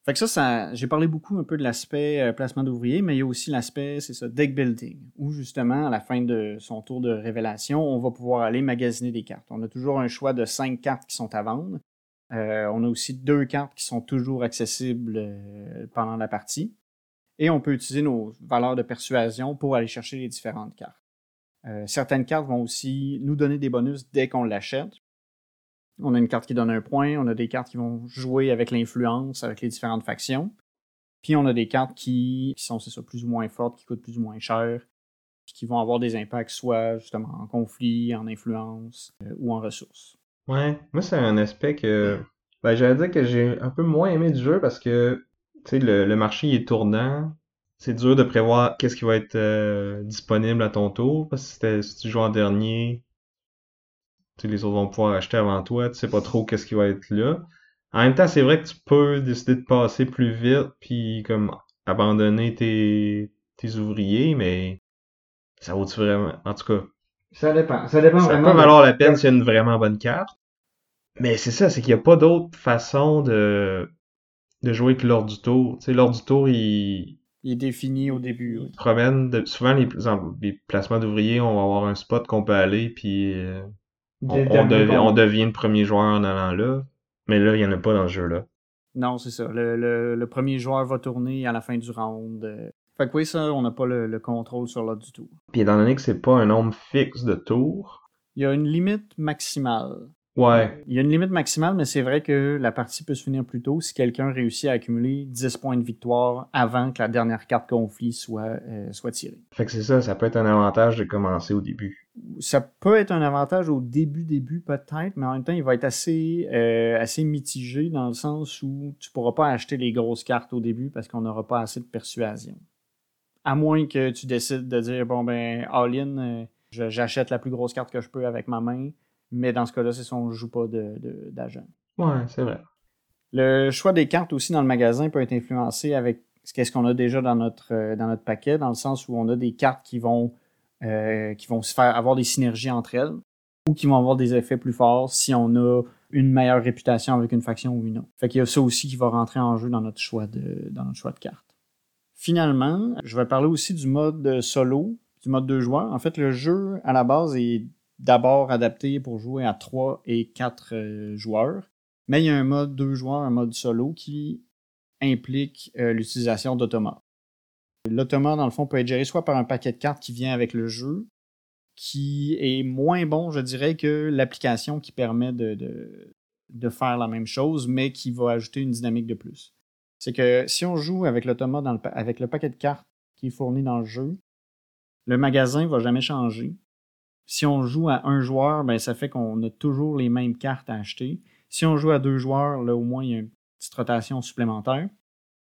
Fait que ça, ça j'ai parlé beaucoup un peu de l'aspect euh, placement d'ouvriers, mais il y a aussi l'aspect, c'est ça, deck building, où justement, à la fin de son tour de révélation, on va pouvoir aller magasiner des cartes. On a toujours un choix de cinq cartes qui sont à vendre. Euh, on a aussi deux cartes qui sont toujours accessibles euh, pendant la partie. Et on peut utiliser nos valeurs de persuasion pour aller chercher les différentes cartes. Euh, certaines cartes vont aussi nous donner des bonus dès qu'on l'achète. On a une carte qui donne un point, on a des cartes qui vont jouer avec l'influence, avec les différentes factions. Puis on a des cartes qui, sont, plus ou moins fortes, qui coûtent plus ou moins cher, puis qui vont avoir des impacts soit justement en conflit, en influence euh, ou en ressources. Ouais, moi c'est un aspect que ben, j'allais dire que j'ai un peu moins aimé du jeu parce que sais, le, le marché est tournant, c'est dur de prévoir qu'est-ce qui va être euh, disponible à ton tour, parce que si tu joues en dernier, les autres vont pouvoir acheter avant toi, tu sais pas trop qu'est-ce qui va être là. En même temps, c'est vrai que tu peux décider de passer plus vite, puis comme abandonner tes, tes ouvriers, mais ça vaut-tu vraiment... En tout cas... Ça dépend. Ça dépend ça vraiment. peut valoir la peine s'il y a une vraiment bonne carte. Mais c'est ça, c'est qu'il n'y a pas d'autre façon de, de jouer que lors du tour. Tu sais, lors du tour, il, il est défini au début. Oui. Promène de, souvent les, les placements d'ouvriers, on va avoir un spot qu'on peut aller, puis euh, on, on, devient le premier joueur en allant là. Mais là, il n'y en a pas dans le jeu-là. Non, c'est ça. Le, le, premier joueur va tourner à la fin du round. Euh. Fait que oui, ça, on n'a pas le, contrôle sur l'autre du tour. Puis étant donné que c'est pas un nombre fixe de tours. Il y a une limite maximale. Ouais. Il y a une limite maximale, mais c'est vrai que la partie peut se finir plus tôt si quelqu'un réussit à accumuler 10 points de victoire avant que la dernière carte conflit soit, euh, soit tirée. Fait que c'est ça, ça peut être un avantage de commencer au début. Ça peut être un avantage au début, début peut-être, mais en même temps, il va être assez, euh, assez mitigé dans le sens où tu pourras pas acheter les grosses cartes au début parce qu'on n'aura pas assez de persuasion. À moins que tu décides de dire, bon ben, all-in, euh, j'achète la plus grosse carte que je peux avec ma main mais dans ce cas-là, c'est si on ne joue pas d'agent. De, ouais, c'est vrai. Le choix des cartes aussi dans le magasin peut être influencé avec ce qu'on a déjà dans notre, euh, dans notre paquet, dans le sens où on a des cartes qui vont, euh, qui vont se faire avoir des synergies entre elles ou qui vont avoir des effets plus forts si on a une meilleure réputation avec une faction ou une autre. Fait qu'il y a ça aussi qui va rentrer en jeu dans notre choix de, dans notre choix de cartes. Finalement, je vais parler aussi du mode solo, du mode deux joueurs. En fait, le jeu, à la base, est d'abord adapté pour jouer à 3 et 4 euh, joueurs. Mais il y a un mode deux joueurs, un mode solo qui implique euh, l'utilisation d'automates. L'automate, dans le fond, peut être géré soit par un paquet de cartes qui vient avec le jeu, qui est moins bon, je dirais, que l'application qui permet de, de, faire la même chose, mais qui va ajouter une dynamique de plus. C'est que si on joue avec l'automate avec le paquet de cartes qui est fourni dans le jeu, le magasin ne va jamais changer. Si on joue à un joueur, ben, ça fait qu'on a toujours les mêmes cartes à acheter. Si on joue à deux joueurs, là, au moins, il y a une petite rotation supplémentaire.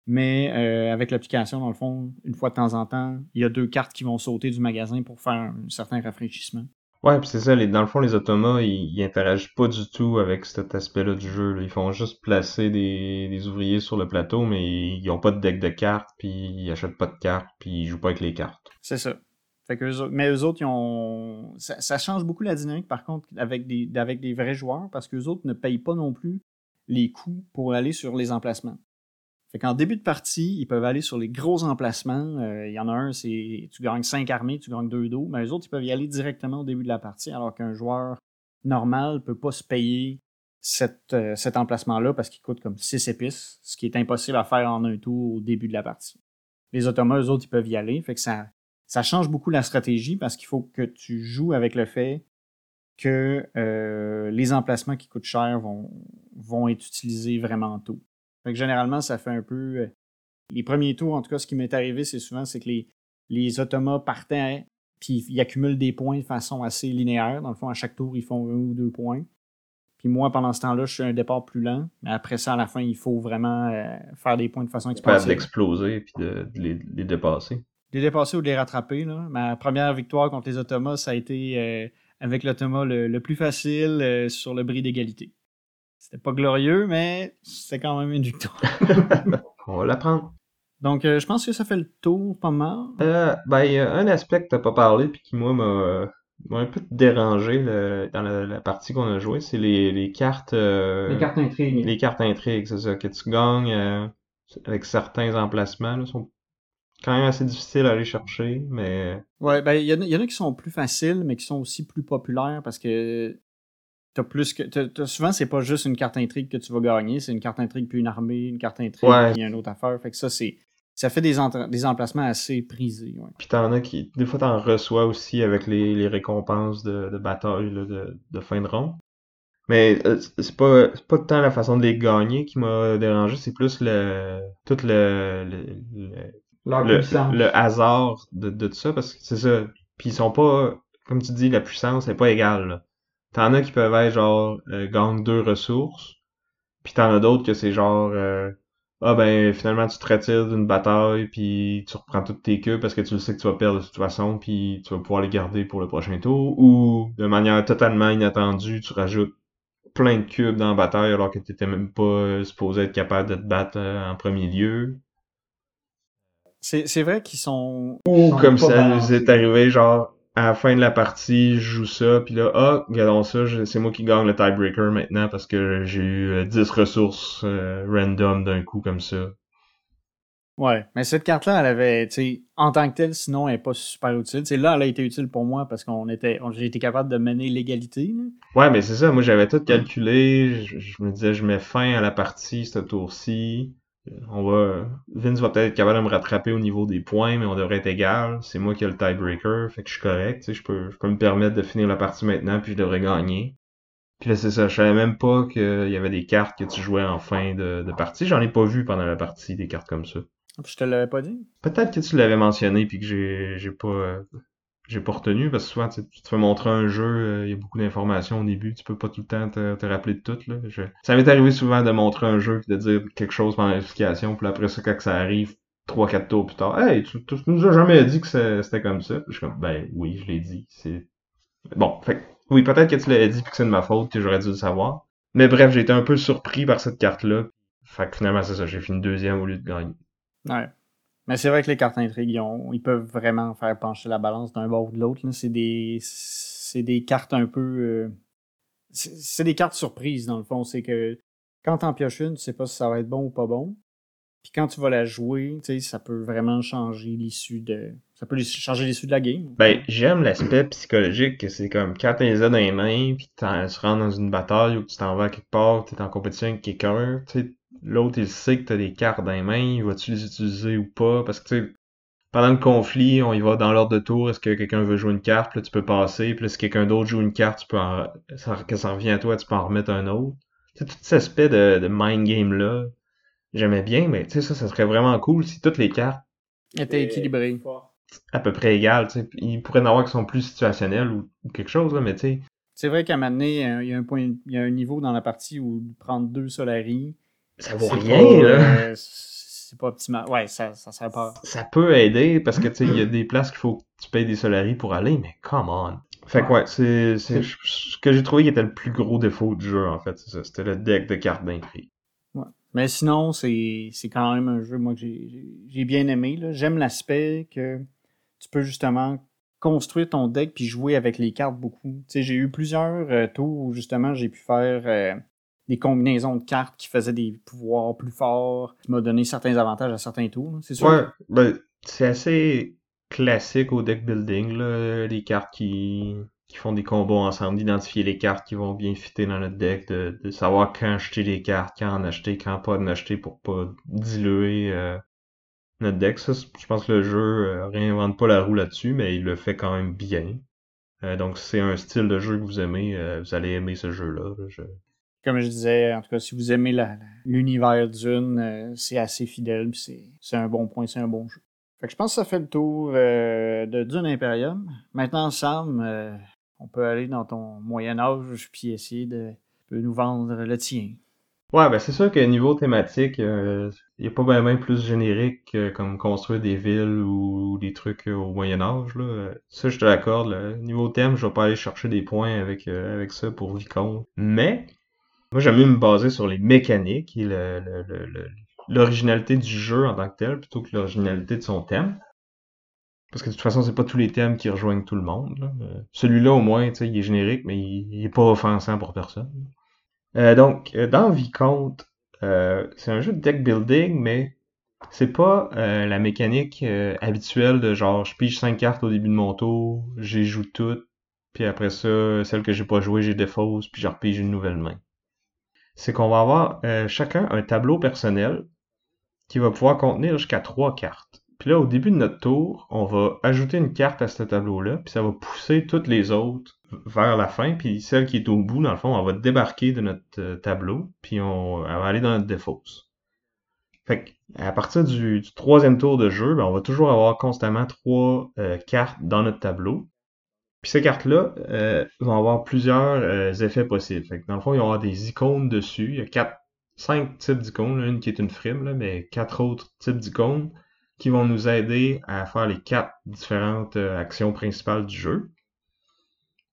Mais euh, avec l'application, dans le fond, une fois de temps en temps, il y a deux cartes qui vont sauter du magasin pour faire un certain rafraîchissement. Ouais, puis c'est ça, les, dans le fond, les automates, ils, interagissent pas du tout avec cet aspect-là du jeu. Ils font juste placer des, ouvriers sur le plateau, mais ils ont pas de deck de cartes, puis ils achètent pas de cartes, puis ils jouent pas avec les cartes. C'est ça. Fait que mais eux autres, ils ont. Ça, change beaucoup la dynamique, par contre, avec des, avec des vrais joueurs, parce qu'eux autres ne payent pas non plus les coûts pour aller sur les emplacements. Fait qu'en début de partie, ils peuvent aller sur les gros emplacements. Euh, il y en a un, c'est tu gagnes 5 armées, tu gagnes 2 dos. Mais eux autres, ils peuvent y aller directement au début de la partie, alors qu'un joueur normal ne peut pas se payer euh, cet emplacement-là parce qu'il coûte comme 6 épices, ce qui est impossible à faire en un tour au début de la partie. Les automates, eux autres, ils peuvent y aller. Fait que ça, ça change beaucoup la stratégie parce qu'il faut que tu joues avec le fait que euh, les emplacements qui coûtent cher vont, vont être utilisés vraiment tôt. Fait que généralement, ça fait un peu. Euh, les premiers tours, en tout cas, ce qui m'est arrivé, c'est souvent c'est que les, les automates partaient, puis ils accumulent des points de façon assez linéaire. Dans le fond, à chaque tour, ils font un ou deux points. Puis moi, pendant ce temps-là, je suis un départ plus lent. Mais après ça, à la fin, il faut vraiment euh, faire des points de façon explosive. d'exploser puis de, les, les, dépasser les dépasser ou de les rattraper. Là. Ma première victoire contre les automates, ça a été euh, avec l'automa le, plus facile euh, sur le bris d'égalité. C'était pas glorieux, mais c'est quand même une victoire. On va l'apprendre. Donc, euh, je pense que ça fait le tour pas mal. ben, il y a un aspect que t'as pas parlé, puis qui, moi, m'a un peu dérangé dans la, partie qu'on a jouée, c'est les, cartes... les cartes intrigues. Les cartes intrigues, c'est ça, que tu gagnes avec certains emplacements, là, sont quand même assez difficile à aller chercher, mais. Ouais, ben, il y, en a qui sont plus faciles, mais qui sont aussi plus populaires parce que t'as plus que. souvent, c'est pas juste une carte intrigue que tu vas gagner, c'est une carte intrigue puis une armée, une carte intrigue puis une autre affaire. Fait que ça, c'est. Ça fait des, des emplacements assez prisés. Ouais. Puis t'en as qui. Des fois, t'en reçois aussi avec les, les récompenses de, de bataille de, de fin de ronde. Mais euh, c'est pas pas tant la façon de les gagner qui m'a dérangé, c'est plus le tout le, le le, hasard de, de tout ça, parce que c'est ça. Puis ils sont pas, comme tu dis, la puissance n'est pas égale. T'en as qui peuvent être genre euh, gagne deux ressources, puis t'en as d'autres que c'est genre euh, ah ben finalement tu te retires d'une bataille puis tu reprends toutes tes queues parce que tu le sais que tu vas perdre de toute façon puis tu vas pouvoir les garder pour le prochain tour ou de manière totalement inattendue tu rajoutes plein de cubes dans la bataille alors que t'étais même pas euh, supposé être capable de te battre en premier lieu c'est vrai qu'ils sont. Ou comme ça nous est arrivé, genre, à la fin de la partie, je joue ça, puis là, ah, regardons ça, c'est moi qui gagne le tiebreaker maintenant parce que j'ai eu 10 euh, ressources euh, random d'un coup comme ça. Ouais, mais cette carte-là, elle avait, tu sais, en tant que telle, sinon, elle n'est pas super utile. c'est là, elle a été utile pour moi parce qu'on était, j'ai été capable de mener l'égalité. Ouais, mais c'est ça, moi j'avais tout calculé, je, je, me disais, je mets fin à la partie ce tour-ci on va, Vince va peut-être être capable de me rattraper au niveau des points, mais on devrait être égal. C'est moi qui ai le tiebreaker, fait que je suis correct. Tu sais, je peux, je peux me permettre de finir la partie maintenant, puis je devrais gagner. Puis là, c'est ça. Je savais même pas qu'il y avait des cartes que tu jouais en fin de, de partie. J'en ai pas vu pendant la partie des cartes comme ça. Je te l'avais pas dit? Peut-être que tu l'avais mentionné puis que j'ai, j'ai pas, j'ai pas retenu parce que souvent tu, te fais montrer un jeu, euh, il y a beaucoup d'informations au début, tu peux pas tout le temps te, rappeler de tout. Là. Ça m'est arrivé souvent de montrer un jeu et de dire quelque chose pendant l'explication, puis après ça, quand ça arrive, trois quatre tours plus tard, Hey, tu, nous as jamais dit que c'était comme ça. je suis comme Ben oui, je l'ai dit. C'est. Bon, fait oui, peut-être que tu l'as dit puis que c'est de ma faute, que j'aurais dû le savoir. Mais bref, j'ai été un peu surpris par cette carte-là. Fait que finalement, c'est ça, j'ai fini deuxième au lieu de gagner. Ouais. Mais c'est vrai que les cartes intrigues, ils, peuvent vraiment faire pencher la balance d'un bord ou de l'autre. C'est des, des cartes un peu. Euh, c'est des cartes surprises, dans le fond. C'est que quand t'en pioches une, tu sais pas si ça va être bon ou pas bon. Puis quand tu vas la jouer, tu sais, ça peut vraiment changer l'issue de. Ça peut changer l'issue de la game. Ben, j'aime l'aspect psychologique que c'est comme quand t'as les dans les mains, puis tu rentres dans une bataille ou que tu t'en vas quelque part, t'es en compétition avec quelqu'un, tu l'autre il sait que t'as des cartes dans les mains, vas-tu les utiliser ou pas? Parce que tu sais, pendant le conflit, on y va dans l'ordre de tour, est-ce que quelqu'un veut jouer une carte, puis là tu peux passer, puis là si quelqu'un d'autre joue une carte, tu peux en... ça, que ça revient à toi, tu peux en remettre un autre. Tu sais, tout cet aspect de, de mind game là, j'aimais bien, mais tu sais, ça, ça serait vraiment cool si toutes les cartes étaient équilibrées. À peu près égales, tu sais. Il pourrait en avoir qui sont plus situationnels ou, quelque chose, là, mais tu sais. C'est vrai qu'à un moment donné, il y a un point, il y a un niveau dans la partie où prendre deux Solari. Ça vaut rien, là. Euh, c'est pas optimal. Ouais, ça, ça sert pas. Ça peut aider parce que tu sais, il y a des places qu'il faut que tu payes des Solari pour aller, mais come on. Fait que ouais, c'est, c'est ce que j'ai trouvé qui était le plus gros défaut du jeu, en fait, c'est ça. C'était le deck de cartes d'intrigue. Mais sinon, c'est quand même un jeu, moi, que j'ai bien aimé. J'aime l'aspect que tu peux justement construire ton deck puis jouer avec les cartes beaucoup. J'ai eu plusieurs euh, tours où justement j'ai pu faire euh, des combinaisons de cartes qui faisaient des pouvoirs plus forts, qui m'a donné certains avantages à certains tours. C'est sûr. Ouais, ben, c'est assez classique au deck building, là, les cartes qui qui font des combos ensemble, d'identifier les cartes qui vont bien fitter dans notre deck, de, savoir quand acheter les cartes, quand en acheter, quand pas en acheter pour pas diluer euh, notre deck. Ça, je pense que le jeu euh, réinvente pas la roue là-dessus, mais il le fait quand même bien. Euh, donc, c'est un style de jeu que vous aimez, vous allez aimer ce jeu-là. Comme je disais, en tout cas, si vous aimez l'univers d'une, c'est assez fidèle, c'est un bon point, c'est un bon jeu. Fait que je pense que ça fait le tour de Dune Imperium. Maintenant, Sam, on peut aller dans ton Moyen Âge puis essayer de, nous vendre le tien. Ouais, ben c'est sûr que niveau thématique, il euh, n'y a pas vraiment plus générique comme construire des villes ou, des trucs au Moyen Âge. Là. Ça, je te l'accorde. Niveau thème, je vais pas aller chercher des points avec, euh, avec ça pour Vicomte. Mais, moi j'aime mieux me baser sur les mécaniques et l'originalité du jeu en tant que tel plutôt que l'originalité de son thème. Parce que de toute façon, c'est pas tous les thèmes qui rejoignent tout le monde. Euh, celui-là, au moins, il est générique, mais il, est pas offensant pour personne. Euh, donc, euh, dans Vicomte, c'est un jeu de deck building, mais c'est pas la mécanique habituelle de genre je pige 5 cartes au début de mon tour, j'y joue toutes, puis après ça, celle que j'ai pas jouée, j'ai défausse, puis je repige une nouvelle main. C'est qu'on va avoir chacun un tableau personnel qui va pouvoir contenir jusqu'à 3 cartes. Puis là, au début de notre tour, on va ajouter une carte à ce tableau-là, puis ça va pousser toutes les autres vers la fin, puis celle qui est au bout, dans le fond, on va débarquer de notre euh, tableau, puis on, va aller dans notre défausse. Fait à partir du, troisième tour de jeu, ben, on va toujours avoir constamment trois euh, cartes dans notre tableau. Puis ces cartes-là euh, vont avoir plusieurs effets possibles. Fait que dans le fond, il y aura des icônes dessus. Il y a quatre, cinq types d'icônes, une qui est une frime, là, mais quatre autres types d'icônes qui vont nous aider à faire les quatre différentes euh, actions principales du jeu.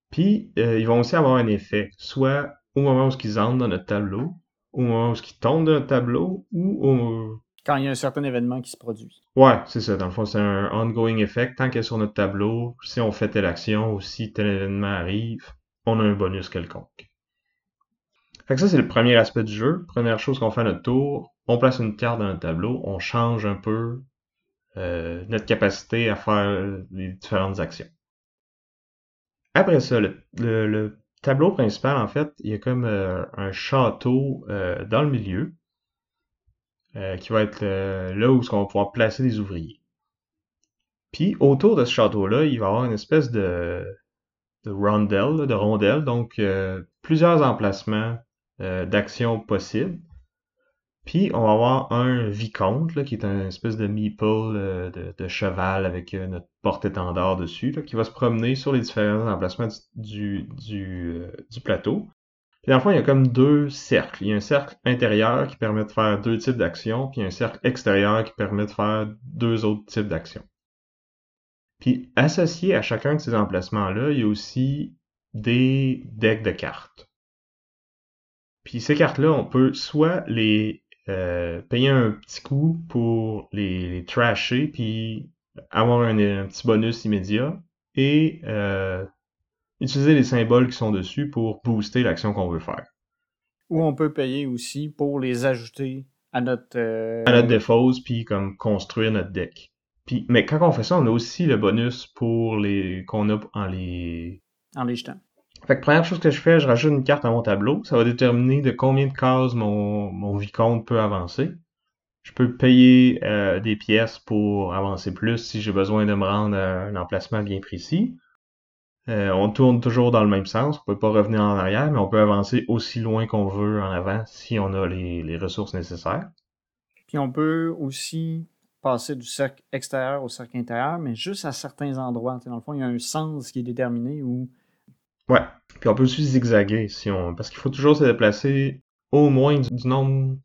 Puis, euh, ils vont aussi avoir un effet, soit au moment où ils entrent dans notre tableau, au moment où ils tombent dans notre tableau, ou au... Quand il y a un certain événement qui se produit. Ouais, c'est ça. Dans le fond, c'est un ongoing effect. Tant qu'elle est sur notre tableau, si on fait telle action ou si tel événement arrive, on a un bonus quelconque. Fait que ça, c'est le premier aspect du jeu. Première chose qu'on fait à notre tour, on place une carte dans notre tableau, on change un peu euh, notre capacité à faire les différentes actions. Après ça, le, tableau principal, en fait, il y a comme euh, un château euh, dans le milieu qui va être là où on va pouvoir placer des ouvriers. Puis autour de ce château-là, il va y avoir une espèce de, de rondelle, de rondelle, donc plusieurs emplacements d'actions possibles. Puis on va avoir un vicomte, là, qui est un espèce de meeple euh, de, cheval avec euh, notre porte-étendard dessus, qui va se promener sur les différents emplacements euh, du, plateau. Puis dans le fond, il y a comme deux cercles. Il y a un cercle intérieur qui permet de faire deux types d'actions, puis un cercle extérieur qui permet de faire deux autres types d'actions. Puis associé à chacun de ces emplacements-là, il y a aussi des decks de cartes. Puis ces cartes-là, on peut soit les euh, payer un petit coup pour les, trasher puis avoir un, petit bonus immédiat et euh, utiliser les symboles qui sont dessus pour booster l'action qu'on veut faire. Ou on peut payer aussi pour les ajouter à notre... Euh, à notre défausse, puis comme construire notre deck. Puis, mais quand on fait ça, on a aussi le bonus pour les qu'on a en les... En les jetant. Fait que première chose que je fais, je rajoute une carte à mon tableau. Ça va déterminer de combien de cases mon, mon vicomte peut avancer. Je peux payer euh, des pièces pour avancer plus si j'ai besoin de me rendre à un emplacement bien précis. Euh, on tourne toujours dans le même sens, on peut pas revenir en arrière, mais on peut avancer aussi loin qu'on veut en avant si on a les, les, ressources nécessaires. Puis on peut aussi passer du cercle extérieur au cercle intérieur, mais juste à certains endroits. dans le fond, il y a un sens qui est déterminé où. Ouais. Puis on peut aussi zigzaguer si on. Parce qu'il faut toujours se déplacer au moins du, nombre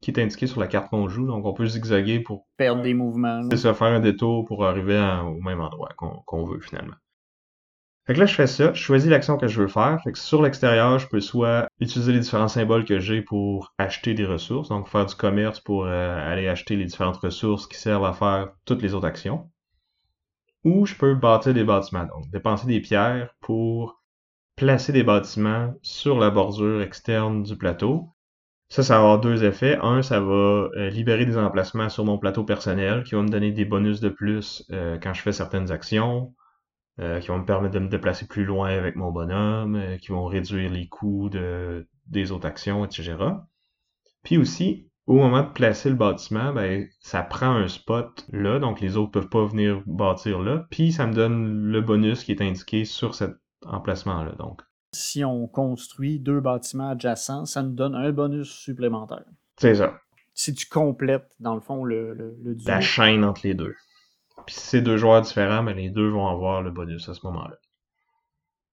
qui est indiqué sur la carte qu'on joue. Donc on peut zigzaguer pour. Perdre des mouvements. C'est ça, faire un détour pour arriver au même endroit qu'on veut finalement. Fait que là, je fais ça, je choisis l'action que je veux faire. Fait que sur l'extérieur, je peux soit utiliser les différents symboles que j'ai pour acheter des ressources, donc faire du commerce pour euh, aller acheter les différentes ressources qui servent à faire toutes les autres actions. Ou je peux bâtir des bâtiments, donc dépenser des pierres pour placer des bâtiments sur la bordure externe du plateau. Ça, ça va avoir deux effets. Un, ça va euh, libérer des emplacements sur mon plateau personnel qui vont me donner des bonus de plus euh, quand je fais certaines actions. Euh, qui vont me permettre de me déplacer plus loin avec mon bonhomme, euh, qui vont réduire les coûts de, des autres actions, etc. Puis aussi, au moment de placer le bâtiment, ben, ça prend un spot là, donc les autres peuvent pas venir bâtir là, puis ça me donne le bonus qui est indiqué sur cet emplacement-là. Donc. Si on construit deux bâtiments adjacents, ça nous donne un bonus supplémentaire. C'est ça. Si tu complètes, dans le fond, le, le, le La chaîne entre les deux. Puis si c'est deux joueurs différents, mais ben, les deux vont avoir le bonus à ce moment-là.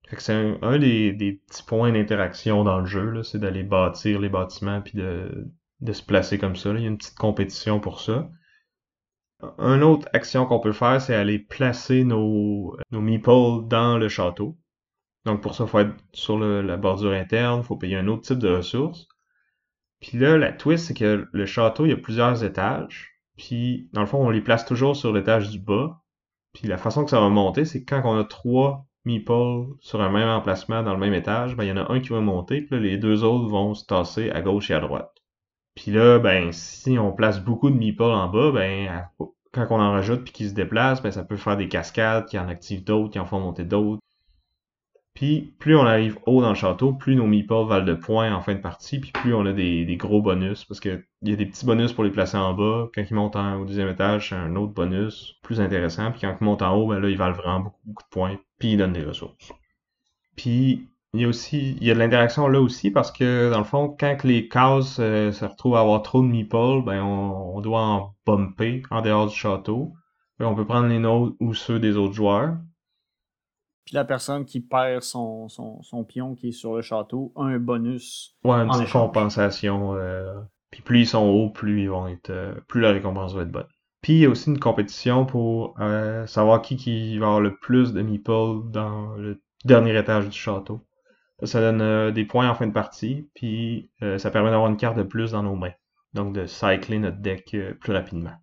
Fait que c'est un, des, petits points d'interaction dans le jeu, c'est d'aller bâtir les bâtiments puis de, se placer comme ça. Il y a une petite compétition pour ça. Une autre action qu'on peut faire, c'est aller placer nos, nos meeples dans le château. Donc pour ça, il faut être sur la bordure interne, il faut payer un autre type de ressources. Puis là, la twist, c'est que le château, il y a plusieurs étages. Puis, dans le fond, on les place toujours sur l'étage du bas. Puis la façon que ça va monter, c'est que quand on a trois meeples sur un même emplacement dans le même étage, ben il y en a un qui va monter, puis les deux autres vont se tasser à gauche et à droite. Puis là, ben si on place beaucoup de meeples en bas, ben quand on en rajoute puis qu'ils se déplacent, ben ça peut faire des cascades qui en activent d'autres, qui en font monter d'autres. Puis plus on arrive haut dans le château, plus nos meeples valent de points en fin de partie, puis plus on a des, gros bonus, parce qu'il y a des petits bonus pour les placer en bas. Quand ils montent au deuxième étage, c'est un autre bonus plus intéressant. Puis quand ils montent en haut, ben là, ils valent vraiment beaucoup, beaucoup de points, puis ils donnent des ressources. Puis il y a aussi, il y a de l'interaction là aussi, parce que dans le fond, quand les cases euh, se retrouvent à avoir trop de meeples, ben on, doit en bumper en dehors du château. on peut prendre les nôtres ou ceux des autres joueurs. Puis la personne qui perd son, son, pion qui est sur le château a un bonus. Ouais, une petite compensation. Euh, puis plus ils sont hauts, plus ils vont être. Euh, plus la récompense va être bonne. Puis il y a aussi une compétition pour euh, savoir qui, qui va avoir le plus de meeples dans le dernier étage du château. Ça donne des points en fin de partie, puis ça permet d'avoir une carte de plus dans nos mains. Donc de cycler notre deck plus rapidement.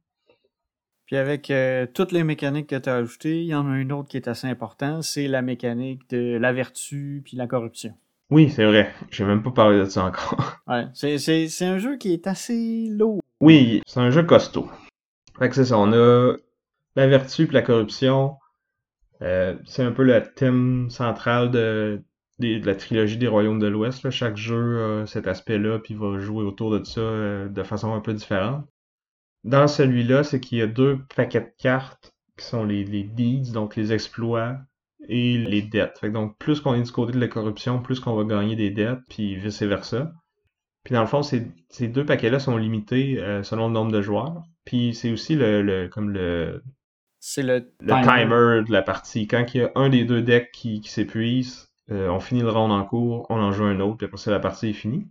Puis avec euh, toutes les mécaniques que tu as ajoutées, il y en a une autre qui est assez importante, c'est la mécanique de la vertu puis la corruption. Oui, c'est vrai. J'ai même pas parlé de ça encore. ouais, c'est un jeu qui est assez lourd. Oui, c'est un jeu costaud. Fait que c'est ça, on a la vertu puis la corruption. Euh, c'est un peu le thème central de, de, la trilogie des Royaumes de l'Ouest. Chaque jeu a cet aspect-là, puis va jouer autour de ça euh, de façon un peu différente. Dans celui-là, c'est qu'il y a deux paquets de cartes qui sont les, les deeds, donc les exploits et les dettes. Fait donc, plus qu'on est du côté de la corruption, plus qu'on va gagner des dettes, puis vice-versa. Puis dans le fond, ces, ces deux paquets-là sont limités euh, selon le nombre de joueurs. Puis c'est aussi le, le, comme le c'est le, timer. de la partie. Quand il y a un des deux decks qui, qui s'épuise, euh, on finit le round en cours, on en joue un autre, puis après ça la partie est finie.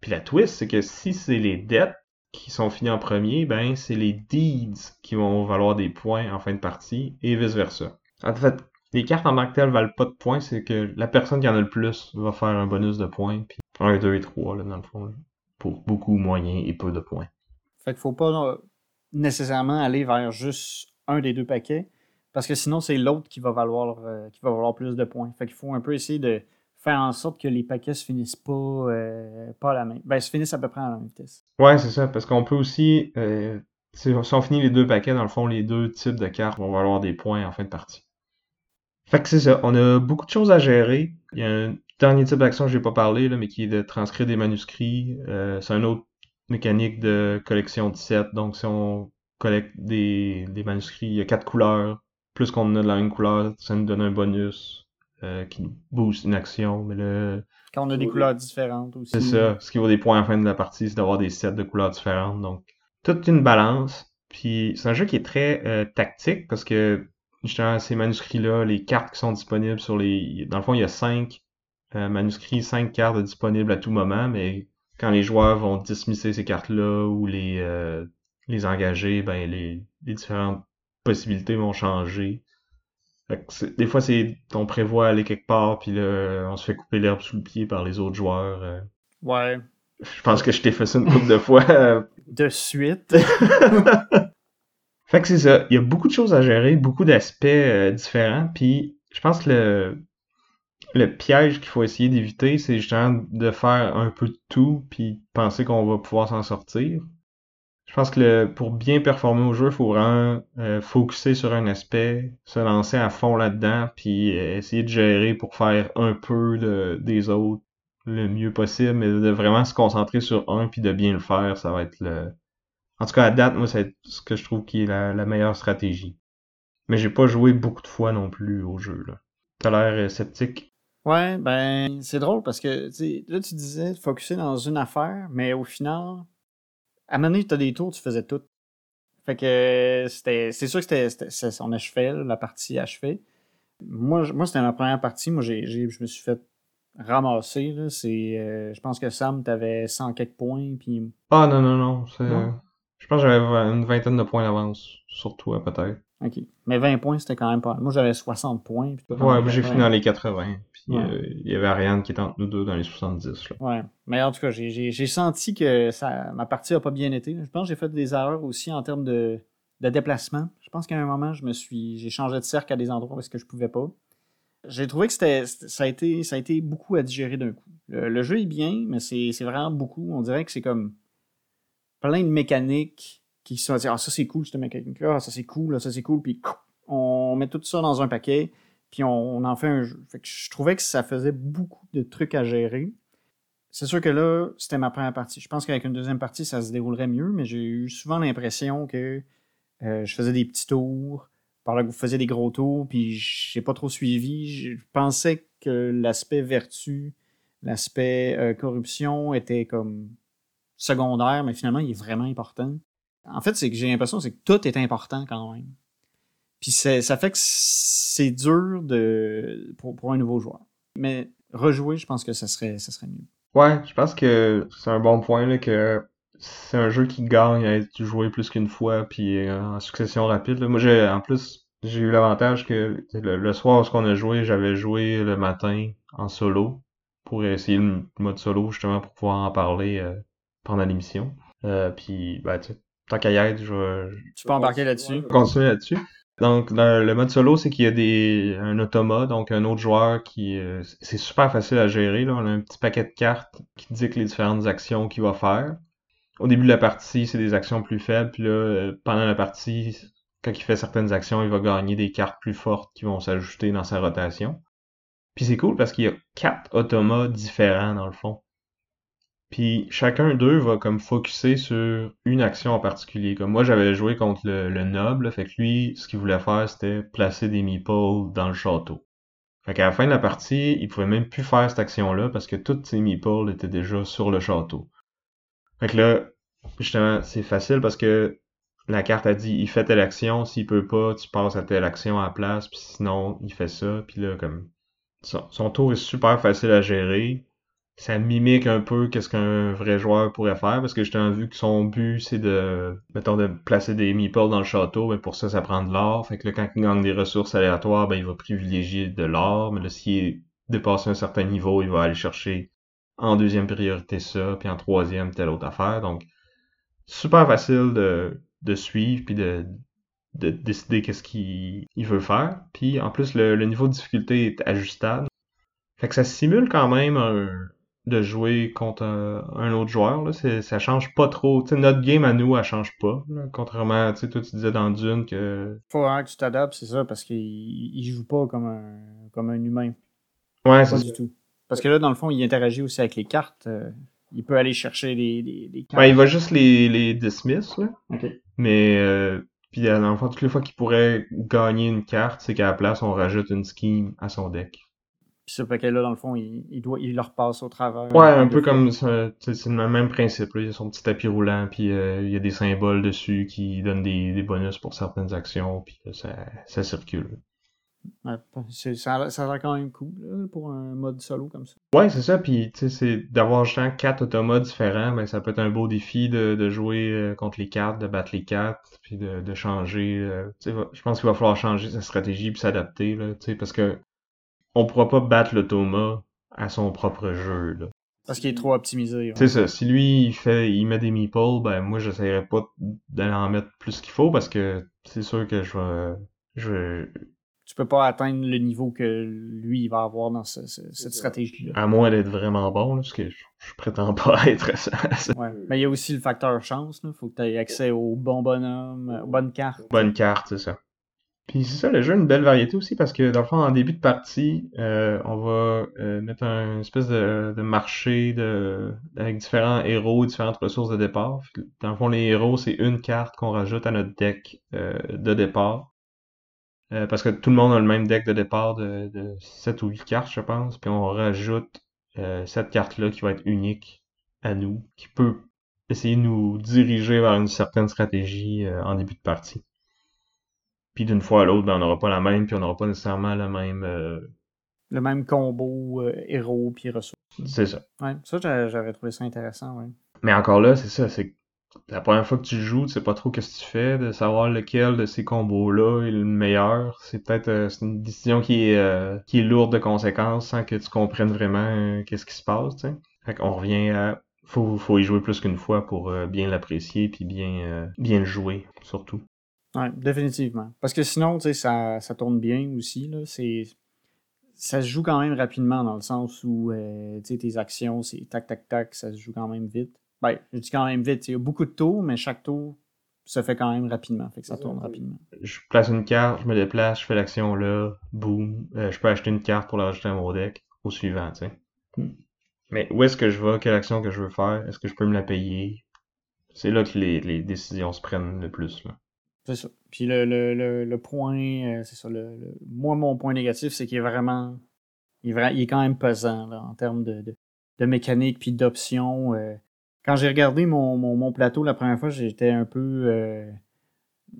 Puis la twist, c'est que si c'est les dettes qui sont finis en premier, ben c'est les deeds qui vont valoir des points en fin de partie et vice versa. En fait, les cartes en tant que telles valent pas de points, c'est que la personne qui en a le plus va faire un bonus de points, puis 1, 2 et 3 là, dans le fond, pour beaucoup moyen et peu de points. Fait qu'il faut pas nécessairement aller vers juste un des deux paquets, Parce que sinon, c'est l'autre qui va valoir euh, qui va valoir plus de points. Fait qu'il faut un peu essayer de faire en sorte que les paquets se finissent pas, euh, pas à la même. Ben, se finissent à peu près à la même vitesse. Ouais, c'est ça, parce qu'on peut aussi. Euh, si on finit les deux paquets, dans le fond, les deux types de cartes vont valoir des points en fin de partie. Fait que c'est ça. On a beaucoup de choses à gérer. Il y a un dernier type d'action que j'ai pas parlé, là, mais qui est de transcrire des manuscrits. Euh, c'est un autre mécanique de collection de sets. Donc, si on collecte des, des manuscrits, il y a quatre couleurs. Plus qu'on en a de la même couleur, ça nous donne un bonus euh, qui booste une action. Mais le, Quand on a des couleurs différentes aussi. c'est ça. Ce qui vaut des points à la fin de la partie, c'est d'avoir des sets de couleurs différentes. Donc, toute une balance. Puis, c'est un jeu qui est très euh, tactique parce que, justement, ces manuscrits-là, les cartes qui sont disponibles sur les... Dans le fond, il y a cinq euh, manuscrits, cinq cartes disponibles à tout moment, mais quand les joueurs vont dismisser ces cartes-là ou les, euh, les engager, ben, les, les différentes possibilités vont changer. Des fois, c'est on prévoit aller quelque part, puis là, on se fait couper l'herbe sous le pied par les autres joueurs. euh. Ouais. Je pense que je t'ai fait ça une couple de fois. De suite. fait que c'est ça. Il y a beaucoup de choses à gérer, beaucoup d'aspects euh, différents. Puis je pense que le, le piège qu'il faut essayer d'éviter, c'est justement de faire un peu de tout, puis penser qu'on va pouvoir s'en sortir. Je pense que le, pour bien performer au jeu, il faut vraiment euh, focuser sur un aspect, se lancer à fond là-dedans, puis euh, essayer de gérer pour faire un peu de- des autres le mieux possible, mais de vraiment se concentrer sur un puis de bien le faire, ça va être le. En tout cas, à date, moi, c'est ce que je trouve qui est la, la meilleure stratégie. Mais j'ai pas joué beaucoup de fois non plus au jeu, là. T'as l'air euh, sceptique? Ouais, ben, c'est drôle parce que, là, tu disais de focuser dans une affaire, mais au final, à un moment donné, t'as des tours, tu faisais tout. Fait que c'était, c'est sûr que c'était, c'était- on achevait, la partie achevée. Moi, moi c'était ma première partie. Moi, j'ai, j'ai- je me suis fait ramasser, là. C'est, euh, je pense que Sam, t'avais 100 quelques points, puis Ah non, non, non. c'est- Non? Je pense que j'avais une vingtaine de points d'avance sur toi, peut-être. OK. Mais 20 points, c'était quand même pas. Moi, j'avais 60 points. puis Ouais, j'ai 20. fini dans les 80. Ouais. euh, il y avait Ariane qui était entre nous deux dans les 70, là. Ouais. Mais en tout cas, j'ai- senti que ça, ma partie a pas bien été. Je pense que j'ai fait des erreurs aussi en termes de, de déplacement. Je pense qu'à un moment, je me suis, j'ai changé de cercle à des endroits parce que je pouvais pas. J'ai trouvé que c'était, ça, a été, ça a été beaucoup à digérer d'un coup. Le, le jeu est bien, mais c'est vraiment beaucoup. On dirait que c'est comme plein de mécaniques qui sont ah ça c'est cool cette mécanique là, ça c'est cool, ça c'est cool, puis on met tout ça dans un paquet, puis on, en fait un jeu. Je trouvais que ça faisait beaucoup de trucs à gérer. C'est sûr que là, c'était ma première partie. Je pense qu'avec une deuxième partie, ça se déroulerait mieux, mais j'ai eu souvent l'impression que euh, je faisais des petits tours, par là que vous faisiez des gros tours, puis j'ai pas trop suivi. Je pensais que l'aspect vertu, l'aspect euh, corruption était comme secondaire, mais finalement, il est vraiment important. En fait, c'est que j'ai l'impression c'est que tout est important quand même. Puis ça fait que c'est dur de pour, pour un nouveau joueur. Mais rejouer, je pense que ça serait, ça serait mieux. Ouais, je pense que c'est un bon point, là, que c'est un jeu qui gagne à être joué plus qu'une fois, puis euh, en succession rapide. là. Moi, j'ai, en plus, j'ai eu l'avantage que le, le soir où on a joué, j'avais joué le matin en solo pour essayer le mode solo, justement, pour pouvoir en parler euh, pendant l'émission. Euh, puis, ben, tu sais, tant qu'à y être, je vais, Tu peux embarquer là-dessus. continuer là-dessus. Donc, dans le mode solo, c'est qu'il y a des un automa, donc un autre joueur qui... euh, c'est super facile à gérer, là. On a un petit paquet de cartes qui dit que les différentes actions qu'il va faire. Au début de la partie, c'est des actions plus faibles, puis là, euh, pendant la partie, quand il fait certaines actions, il va gagner des cartes plus fortes qui vont s'ajouter dans sa rotation. Puis c'est cool parce qu'il y a quatre automas différents, dans le fond. Puis chacun d'eux va comme focuser sur une action en particulier. Comme moi, j'avais joué contre le, le noble, fait que lui, ce qu'il voulait faire, c'était placer des meeples dans le château. Fait qu'à la fin de la partie, il pouvait même plus faire cette action-là parce que toutes ses meeples étaient déjà sur le château. Fait que là, justement, c'est facile parce que la carte a dit, il fait telle action, s'il peut pas, tu passes à telle action à la place, puis sinon, il fait ça, puis là, comme, son tour est super facile à gérer ça mimique un peu qu'est-ce qu'un vrai joueur pourrait faire parce que justement vu que son but c'est de mettons de placer des meeples dans le château mais pour ça ça prend de l'or fait que là quand il gagne des ressources aléatoires ben il va privilégier de l'or mais là s'il dépasse un certain niveau il va aller chercher en deuxième priorité ça puis en troisième telle autre affaire donc super facile de, de suivre puis de de décider qu'est-ce qu'il veut faire. Puis en plus, le, niveau de difficulté est ajustable. Fait que ça simule quand même de jouer contre un, autre joueur. Là. Ça change pas trop. notre game à nous, elle change pas. Contrairement, sais, toi tu disais dans Dune que. Faut que tu t'adaptes, c'est ça, parce qu'il joue pas comme un, comme un humain. Ouais, c'est du tout. Parce que là, dans le fond, il interagit aussi avec les cartes. Euh, il peut aller chercher des, cartes. Ouais, il va juste les, les dismiss, là. Mais, euh, puis dans le fond, toutes les fois qu'il pourrait gagner une carte, c'est qu'à la place, on rajoute une scheme à son deck. Puis ce paquet-là, dans le fond, il, doit, il le repasse au travers. Ouais, un peu comme ça. C'est le même principe. Là. Il y a son petit tapis roulant, puis euh, il y a des symboles dessus qui donnent des, des bonus pour certaines actions, puis ça, ça circule. Ouais, ça, a, l'air quand même cool pour un mode solo comme ça. Ouais, c'est ça. Puis, tu sais, c'est d'avoir justement quatre automates différents, ben, ça peut être un beau défi de, de jouer euh, contre les cartes, de battre les cartes, puis de, de changer. Euh, tu sais, je pense qu'il va falloir changer sa stratégie puis s'adapter, là, tu sais, parce que on pourra pas battre l'automa à son propre jeu, là. Parce qu'il est trop optimisé. C'est ça. Si lui, il fait, il met des meeples, ben moi, j'essaierai pas d'aller en mettre plus qu'il faut parce que c'est sûr que je vais, je vais, tu peux pas atteindre le niveau que lui il va avoir dans cette stratégie-là. À moins d'être vraiment bon, parce que je, prétends pas être ça. ouais. Mais il y a aussi le facteur chance. Il faut que tu aies accès aux bons bonhommes, aux bonnes cartes. Bonnes cartes, c'est ça. Puis c'est ça, le jeu a une belle variété aussi parce que dans le fond, en début de partie, euh, on va euh, mettre un espèce de, marché de, avec différents héros, différentes ressources de départ. Dans le fond, les héros, c'est une carte qu'on rajoute à notre deck euh, de départ. Parce que tout le monde a le même deck de départ de, de 7 ou 8 cartes, je pense. Puis on rajoute cette carte-là qui va être unique à nous, qui peut essayer de nous diriger vers une certaine stratégie en début de partie. Puis d'une fois à l'autre, ben, on n'aura pas la même, puis on n'aura pas nécessairement la même... Le même combo héros puis ressources. C'est ça. Ouais, ça j'avais trouvé ça intéressant, ouais. Mais encore là, c'est ça, c'est la première fois que tu joues, tu sais pas trop qu'est-ce que tu fais, de savoir lequel de ces combos-là est le meilleur. C'est peut-être euh, une décision qui est, euh, qui est lourde de conséquences sans que tu comprennes vraiment euh, qu'est-ce qui se passe, tu sais. Fait qu'on revient à faut, faut y jouer plus qu'une fois pour bien l'apprécier puis bien, bien le jouer, surtout. Ouais, définitivement. Parce que sinon, tu sais, ça, ça tourne bien aussi, là. C'est ça se joue quand même rapidement dans le sens où sais tes actions, c'est tac, tac, tac, ça se joue quand même vite. Ben, je dis quand même vite. Il y a beaucoup de tours, mais chaque tour se fait quand même rapidement. Fait que ça tourne rapidement. Je place une carte, je me déplace, je fais l'action là, boum. Euh, je peux acheter une carte pour la rajouter à mon deck au suivant, tu sais. Hmm. Mais où est-ce que je vais, quelle action que je veux faire, est-ce que je peux me la payer? C'est là que les, décisions se prennent le plus. C'est ça. Puis le, le, le, point, euh, c'est ça. Le, moi, mon point négatif, c'est qu'il est vraiment. Il est, il est, quand même pesant là, en termes de, de, mécanique puis d'options. Euh, quand j'ai regardé mon, mon, plateau la première fois, j'étais un peu euh,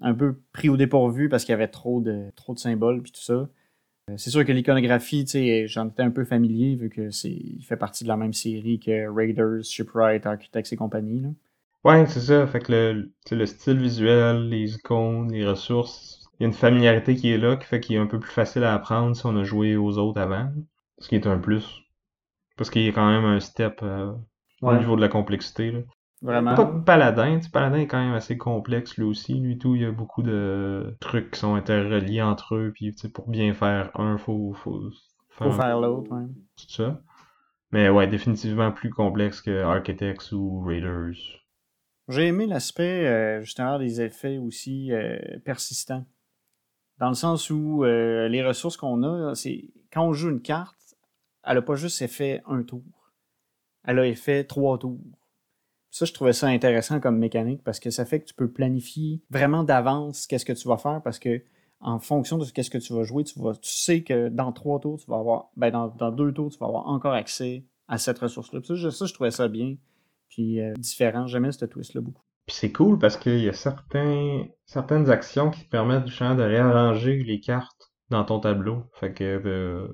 un peu pris au dépourvu parce qu'il y avait trop de trop de symboles puis tout ça. C'est sûr que l'iconographie, j'en étais un peu familier vu que c'est fait partie de la même série que Raiders, Shipwright, Architects et compagnie. Là. Ouais, c'est ça. Fait que le, le style visuel, les icônes, les ressources, il y a une familiarité qui est là qui fait qu'il est un peu plus facile à apprendre si on a joué aux autres avant. Ce qui est un plus. Parce qu'il y a quand même un step euh, au niveau de la complexité. Là. Vraiment. Pas Paladin, Paladin est quand même assez complexe lui aussi. Lui tout, il y a beaucoup de trucs qui sont interreliés entre eux. Puis pour bien faire un, faut, faut faire, faut faire l'autre. Ouais. Tout ça. Mais ouais, définitivement plus complexe que Architects ou Raiders. J'ai aimé l'aspect euh, justement des effets aussi euh, persistants. Dans le sens où euh, les ressources qu'on a, c'est quand on joue une carte, elle n'a pas juste effet un tour elle a fait trois tours. Ça, je trouvais ça intéressant comme mécanique parce que ça fait que tu peux planifier vraiment d'avance qu'est-ce que tu vas faire parce que en fonction de ce qu'est-ce que tu vas jouer, tu, vas, tu sais que dans trois tours, tu vas avoir, ben dans, deux tours, tu vas avoir encore accès à cette ressource-là. Ça, je trouvais ça bien. Puis euh, différent. J'aimais ce twist-là beaucoup. Puis c'est cool parce qu'il y a certains, certaines actions qui te permettent de réarranger les cartes dans ton tableau. Fait que euh,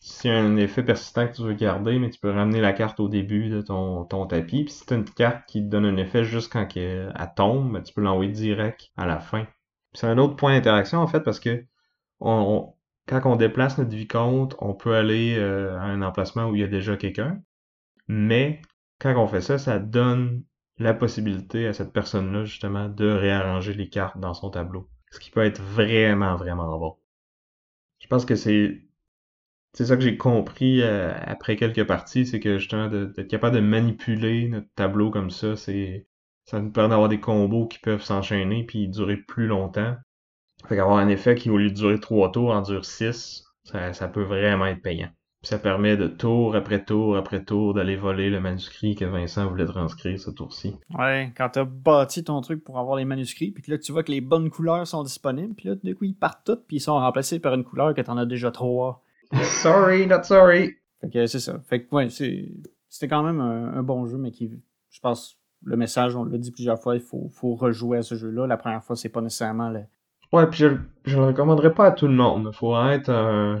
si y a un effet persistant que tu veux garder, mais tu peux ramener la carte au début de ton, ton tapis. Puis si tu as une carte qui te donne un effet juste quand elle, tombe, ben, tu peux l'envoyer direct à la fin. C'est un autre point d'interaction en fait parce que on, quand on déplace notre vicomte, on peut aller euh, à un emplacement où il y a déjà quelqu'un. Mais quand on fait ça, ça donne la possibilité à cette personne-là justement de réarranger les cartes dans son tableau. Ce qui peut être vraiment, vraiment bon. Je pense que c'est c'est ça que j'ai compris euh, après quelques parties, c'est que justement d'être capable de manipuler notre tableau comme ça, c'est ça nous permet d'avoir des combos qui peuvent s'enchaîner puis durer plus longtemps. Fait qu'avoir un effet qui au lieu de durer trois tours en dure six, ça, ça peut vraiment être payant. Puis ça permet de tour après tour après tour d'aller voler le manuscrit que Vincent voulait transcrire ce tour-ci. Ouais, quand t'as bâti ton truc pour avoir les manuscrits, puis que là tu vois que les bonnes couleurs sont disponibles, puis là du coup ils partent toutes, puis ils sont remplacés par une couleur que t'en as déjà trois. sorry, not sorry. Fait que c'est ça. Fait que ouais, c'était quand même un, bon jeu, mais qui, je pense, le message, on l'a dit plusieurs fois, il faut, faut rejouer à ce jeu-là. La première fois, c'est pas nécessairement le. Ouais, puis je, je le recommanderais pas à tout le monde. Il faut être un un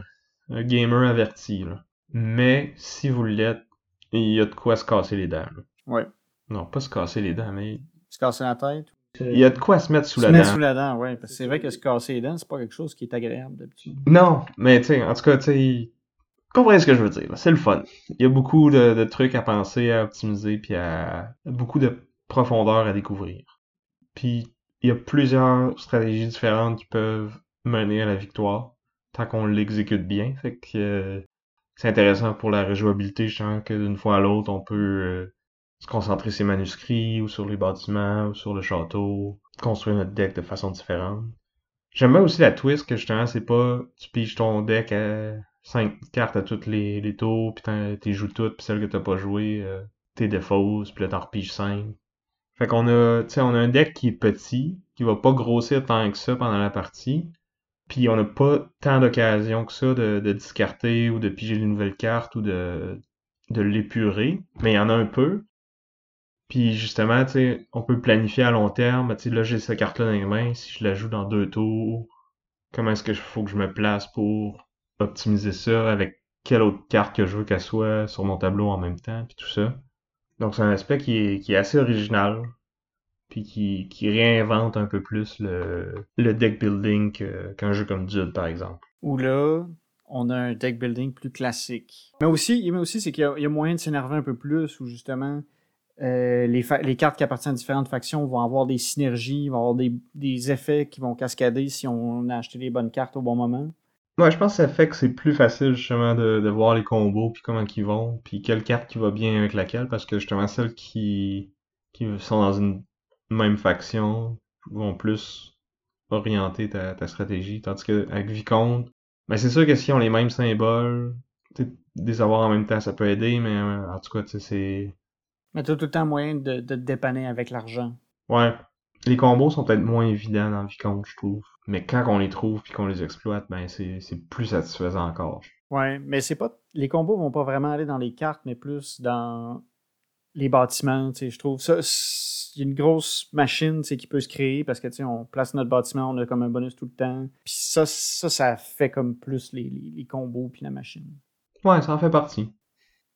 gamer averti. Là. Mais si vous l'êtes, il y a de quoi se casser les dents. Là. Ouais. Non, pas se casser les dents, mais. Se casser la tête. Il y a de quoi se mettre sous se la mettre dent. sous la dent, ouais. Parce que c'est vrai que se casser les dents, c'est pas quelque chose qui est agréable d'habitude. Non, mais tu sais, en tout cas, tu sais, comprenez ce que je veux dire. là. C'est le fun. Il y a beaucoup de, de trucs à penser, à optimiser, puis à beaucoup de profondeur à découvrir. Puis il y a plusieurs stratégies différentes qui peuvent mener à la victoire tant qu'on l'exécute bien. Fait que euh, c'est intéressant pour la rejouabilité, justement, que d'une fois à l'autre, on peut euh, se concentrer sur ses manuscrits ou sur les bâtiments ou sur le château, construire notre deck de façon différente. J'aime aussi la twist que justement, c'est pas tu piges ton deck à 5 cartes à toutes les, les tours, puis t'es joues toutes, puis celles que t'as pas jouées, euh, t'es défausses, puis là t'en repiges 5. Fait qu'on a, on a un deck qui est petit, qui va pas grossir tant que ça pendant la partie, puis on n'a pas tant d'occasions que ça de, de discarter ou de piger les nouvelles cartes ou de, de l'épurer, mais il y en a un peu. Puis justement, on peut planifier à long terme. Tu sais, là, j'ai cette carte-là dans les mains. Si je la joue dans deux tours, comment est-ce que faut que je me place pour optimiser ça avec quelle autre carte que je veux qu'elle soit sur mon tableau en même temps, puis tout ça. Donc c'est un aspect qui est assez original, puis qui, qui réinvente un peu plus le, le deck building qu'un jeu comme Dude, par exemple. Où là, on a un deck building plus classique. Mais aussi, mais aussi c'est qu'il y, a- il y a moyen de s'énerver un peu plus, où justement, euh, les, les cartes qui appartiennent à différentes factions vont avoir des synergies, vont avoir des, des effets qui vont cascader si on a acheté les bonnes cartes au bon moment. Ouais, je pense que ça fait que c'est plus facile justement de, de voir les combos, puis comment ils vont, puis quelle carte qui va bien avec laquelle, parce que justement celles qui, qui sont dans une même faction vont plus orienter ta, ta stratégie, tandis que avec Vicomte, ben c'est sûr que si on les mêmes symboles, les avoir en même temps ça peut aider, mais euh, en tout cas, tu sais, c'est... Mais tu as tout le temps moyen de, de te dépanner avec l'argent. Ouais, les combos sont peut-être moins évidents dans Vicomte, je trouve. Mais quand on les trouve puis qu'on les exploite, ben c'est c'est plus satisfaisant encore. Ouais, mais c'est pas. Les combos vont pas vraiment aller dans les cartes, mais plus dans les bâtiments, tu sais, je trouve. Ça, il y a une grosse machine, qui peut se créer parce que, tu sais, on place notre bâtiment, on a comme un bonus tout le temps. Puis ça, ça, ça fait comme plus les, les, les combos puis la machine. Ouais, ça en fait partie.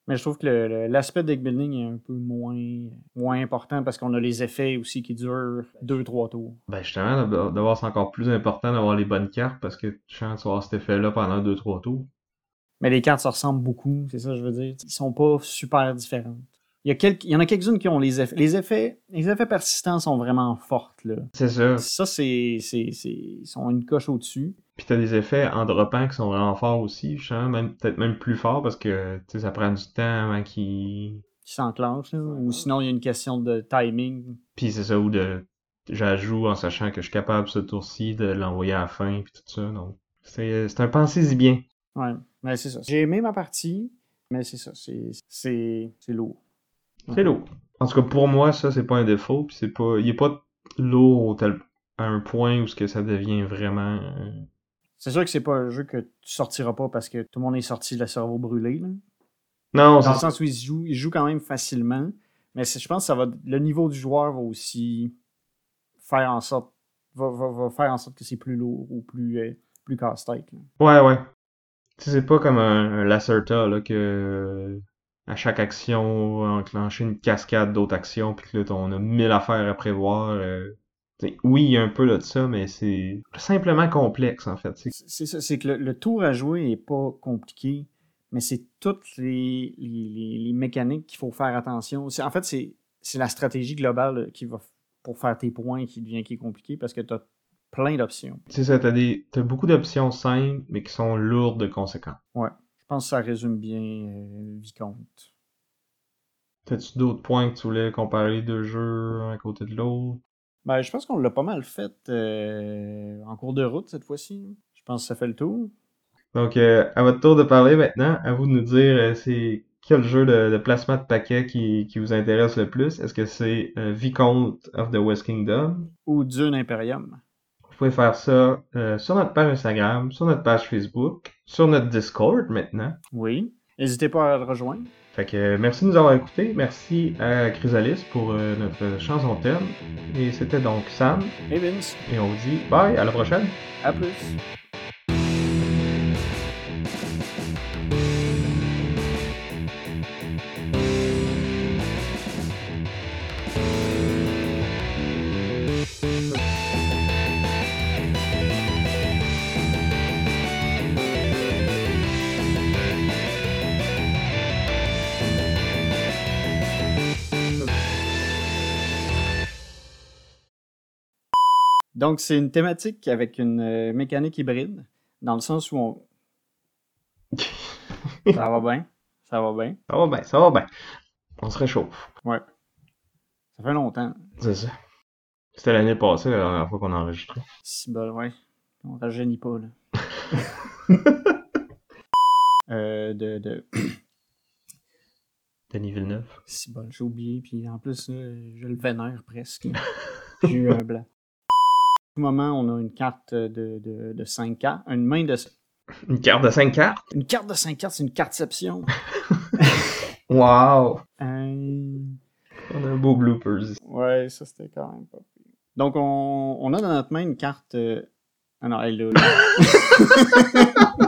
Mais je trouve que l'aspect deck building est un peu moins, moins important parce qu'on a les effets aussi qui durent 2-3 tours. Ben justement, d'avoir c'est encore plus important d'avoir les bonnes cartes parce que tu chances avoir cet effet-là pendant 2-3 tours. Mais les cartes se ressemblent beaucoup, c'est ça que je veux dire. Ils sont pas super différentes. Il y, a quelques, il y en a quelques-unes qui ont les effets. Les effets, les effets persistants sont vraiment fortes, là. C'est ça. Ça, c'est. c'est, c'est ils sont une coche au-dessus. Puis t'as des effets en droppant qui sont vraiment forts aussi, justement, même peut-être même plus forts parce que tu sais, ça prend du temps avant qu'ils. Qui s'enclenchent, là. Ou sinon, il y a une question de timing. Puis c'est ça, ou de. J'ajoute en sachant que je suis capable ce tour-ci de l'envoyer à la fin, puis tout ça. Donc, c'est c'est un pensez-y bien. Ouais, mais c'est ça. J'ai aimé ma partie, mais c'est ça. C'est, c'est, c'est lourd. C'est lourd. En tout cas, pour moi, ça, c'est pas un défaut, puis c'est pas. Il est pas lourd tel- à un point où ce que ça devient vraiment. euh, C'est sûr que c'est pas un jeu que tu sortiras pas parce que tout le monde est sorti le cerveau brûlé, là. Non, Dans le sens où il joue, il se joue quand même facilement. Mais je pense que ça va. Le niveau du joueur va aussi faire en sorte. Va, va- va faire en sorte que c'est plus lourd ou plus, euh, plus casse-tête. Ouais, ouais. Tu sais, c'est pas comme un, un Lacerta, là, que à chaque action, enclencher une cascade d'autres actions, puis que là, on a mille affaires à prévoir. euh. Tu oui, il y a un peu là, de ça, mais c'est simplement complexe, en fait. C'est- C'est ça, c'est que le, le tour à jouer est pas compliqué, mais c'est toutes les, les, les- les mécaniques qu'il faut faire attention. En fait, c'est c'est la stratégie globale qui va pour faire tes points qui devient qui est compliqué parce que tu as plein d'options. C'est ça, t'as, des, t'as beaucoup d'options simples, mais qui sont lourdes de conséquences. Ouais, pense que ça résume bien euh, Vicomte. T'as-tu d'autres points que tu voulais comparer les deux jeux un à côté de l'autre? Ben, je pense qu'on l'a pas mal fait euh, en cours de route cette fois-ci. Je pense que ça fait le tour. Donc, euh, à votre tour de parler maintenant, à vous de nous dire c'est quel jeu de, de placement de paquet qui, qui vous intéresse le plus? Est-ce que c'est Vicomte of the West Kingdom? Ou Dune Imperium? Vous pouvez faire ça euh, sur notre page Instagram, sur notre page Facebook, sur notre Discord maintenant. Oui. N'hésitez pas à le rejoindre. Fait que euh, merci de nous avoir écoutés. Merci à Chrysalis pour euh, notre chanson thème. Et c'était donc Sam. Et Vince, Et on vous dit bye, à la prochaine. à plus. Donc, c'est une thématique avec une euh, mécanique hybride, dans le sens où on. Ça va bien. Ça va bien. Ça va bien, ça va bien. On se réchauffe. Ouais. Ça fait longtemps. C'est ça. C'était l'année passée, la dernière fois qu'on a enregistré. Si bol, ouais. On rajeunit pas, là. euh, de. de... Denis Villeneuve. Si bol, j'ai oublié, puis en plus, euh, je le vénère presque. J'ai eu un blanc. Moment, on a une carte de, de, de 5 cartes. Une main de. Une carte de 5 cartes? Une carte de 5 cartes, c'est une carteception. Wow! Euh, On a un beau bloopers. Ouais, ça c'était quand même pas pire. Donc on, on a dans notre main une carte. euh, Ah non, elle est là. là.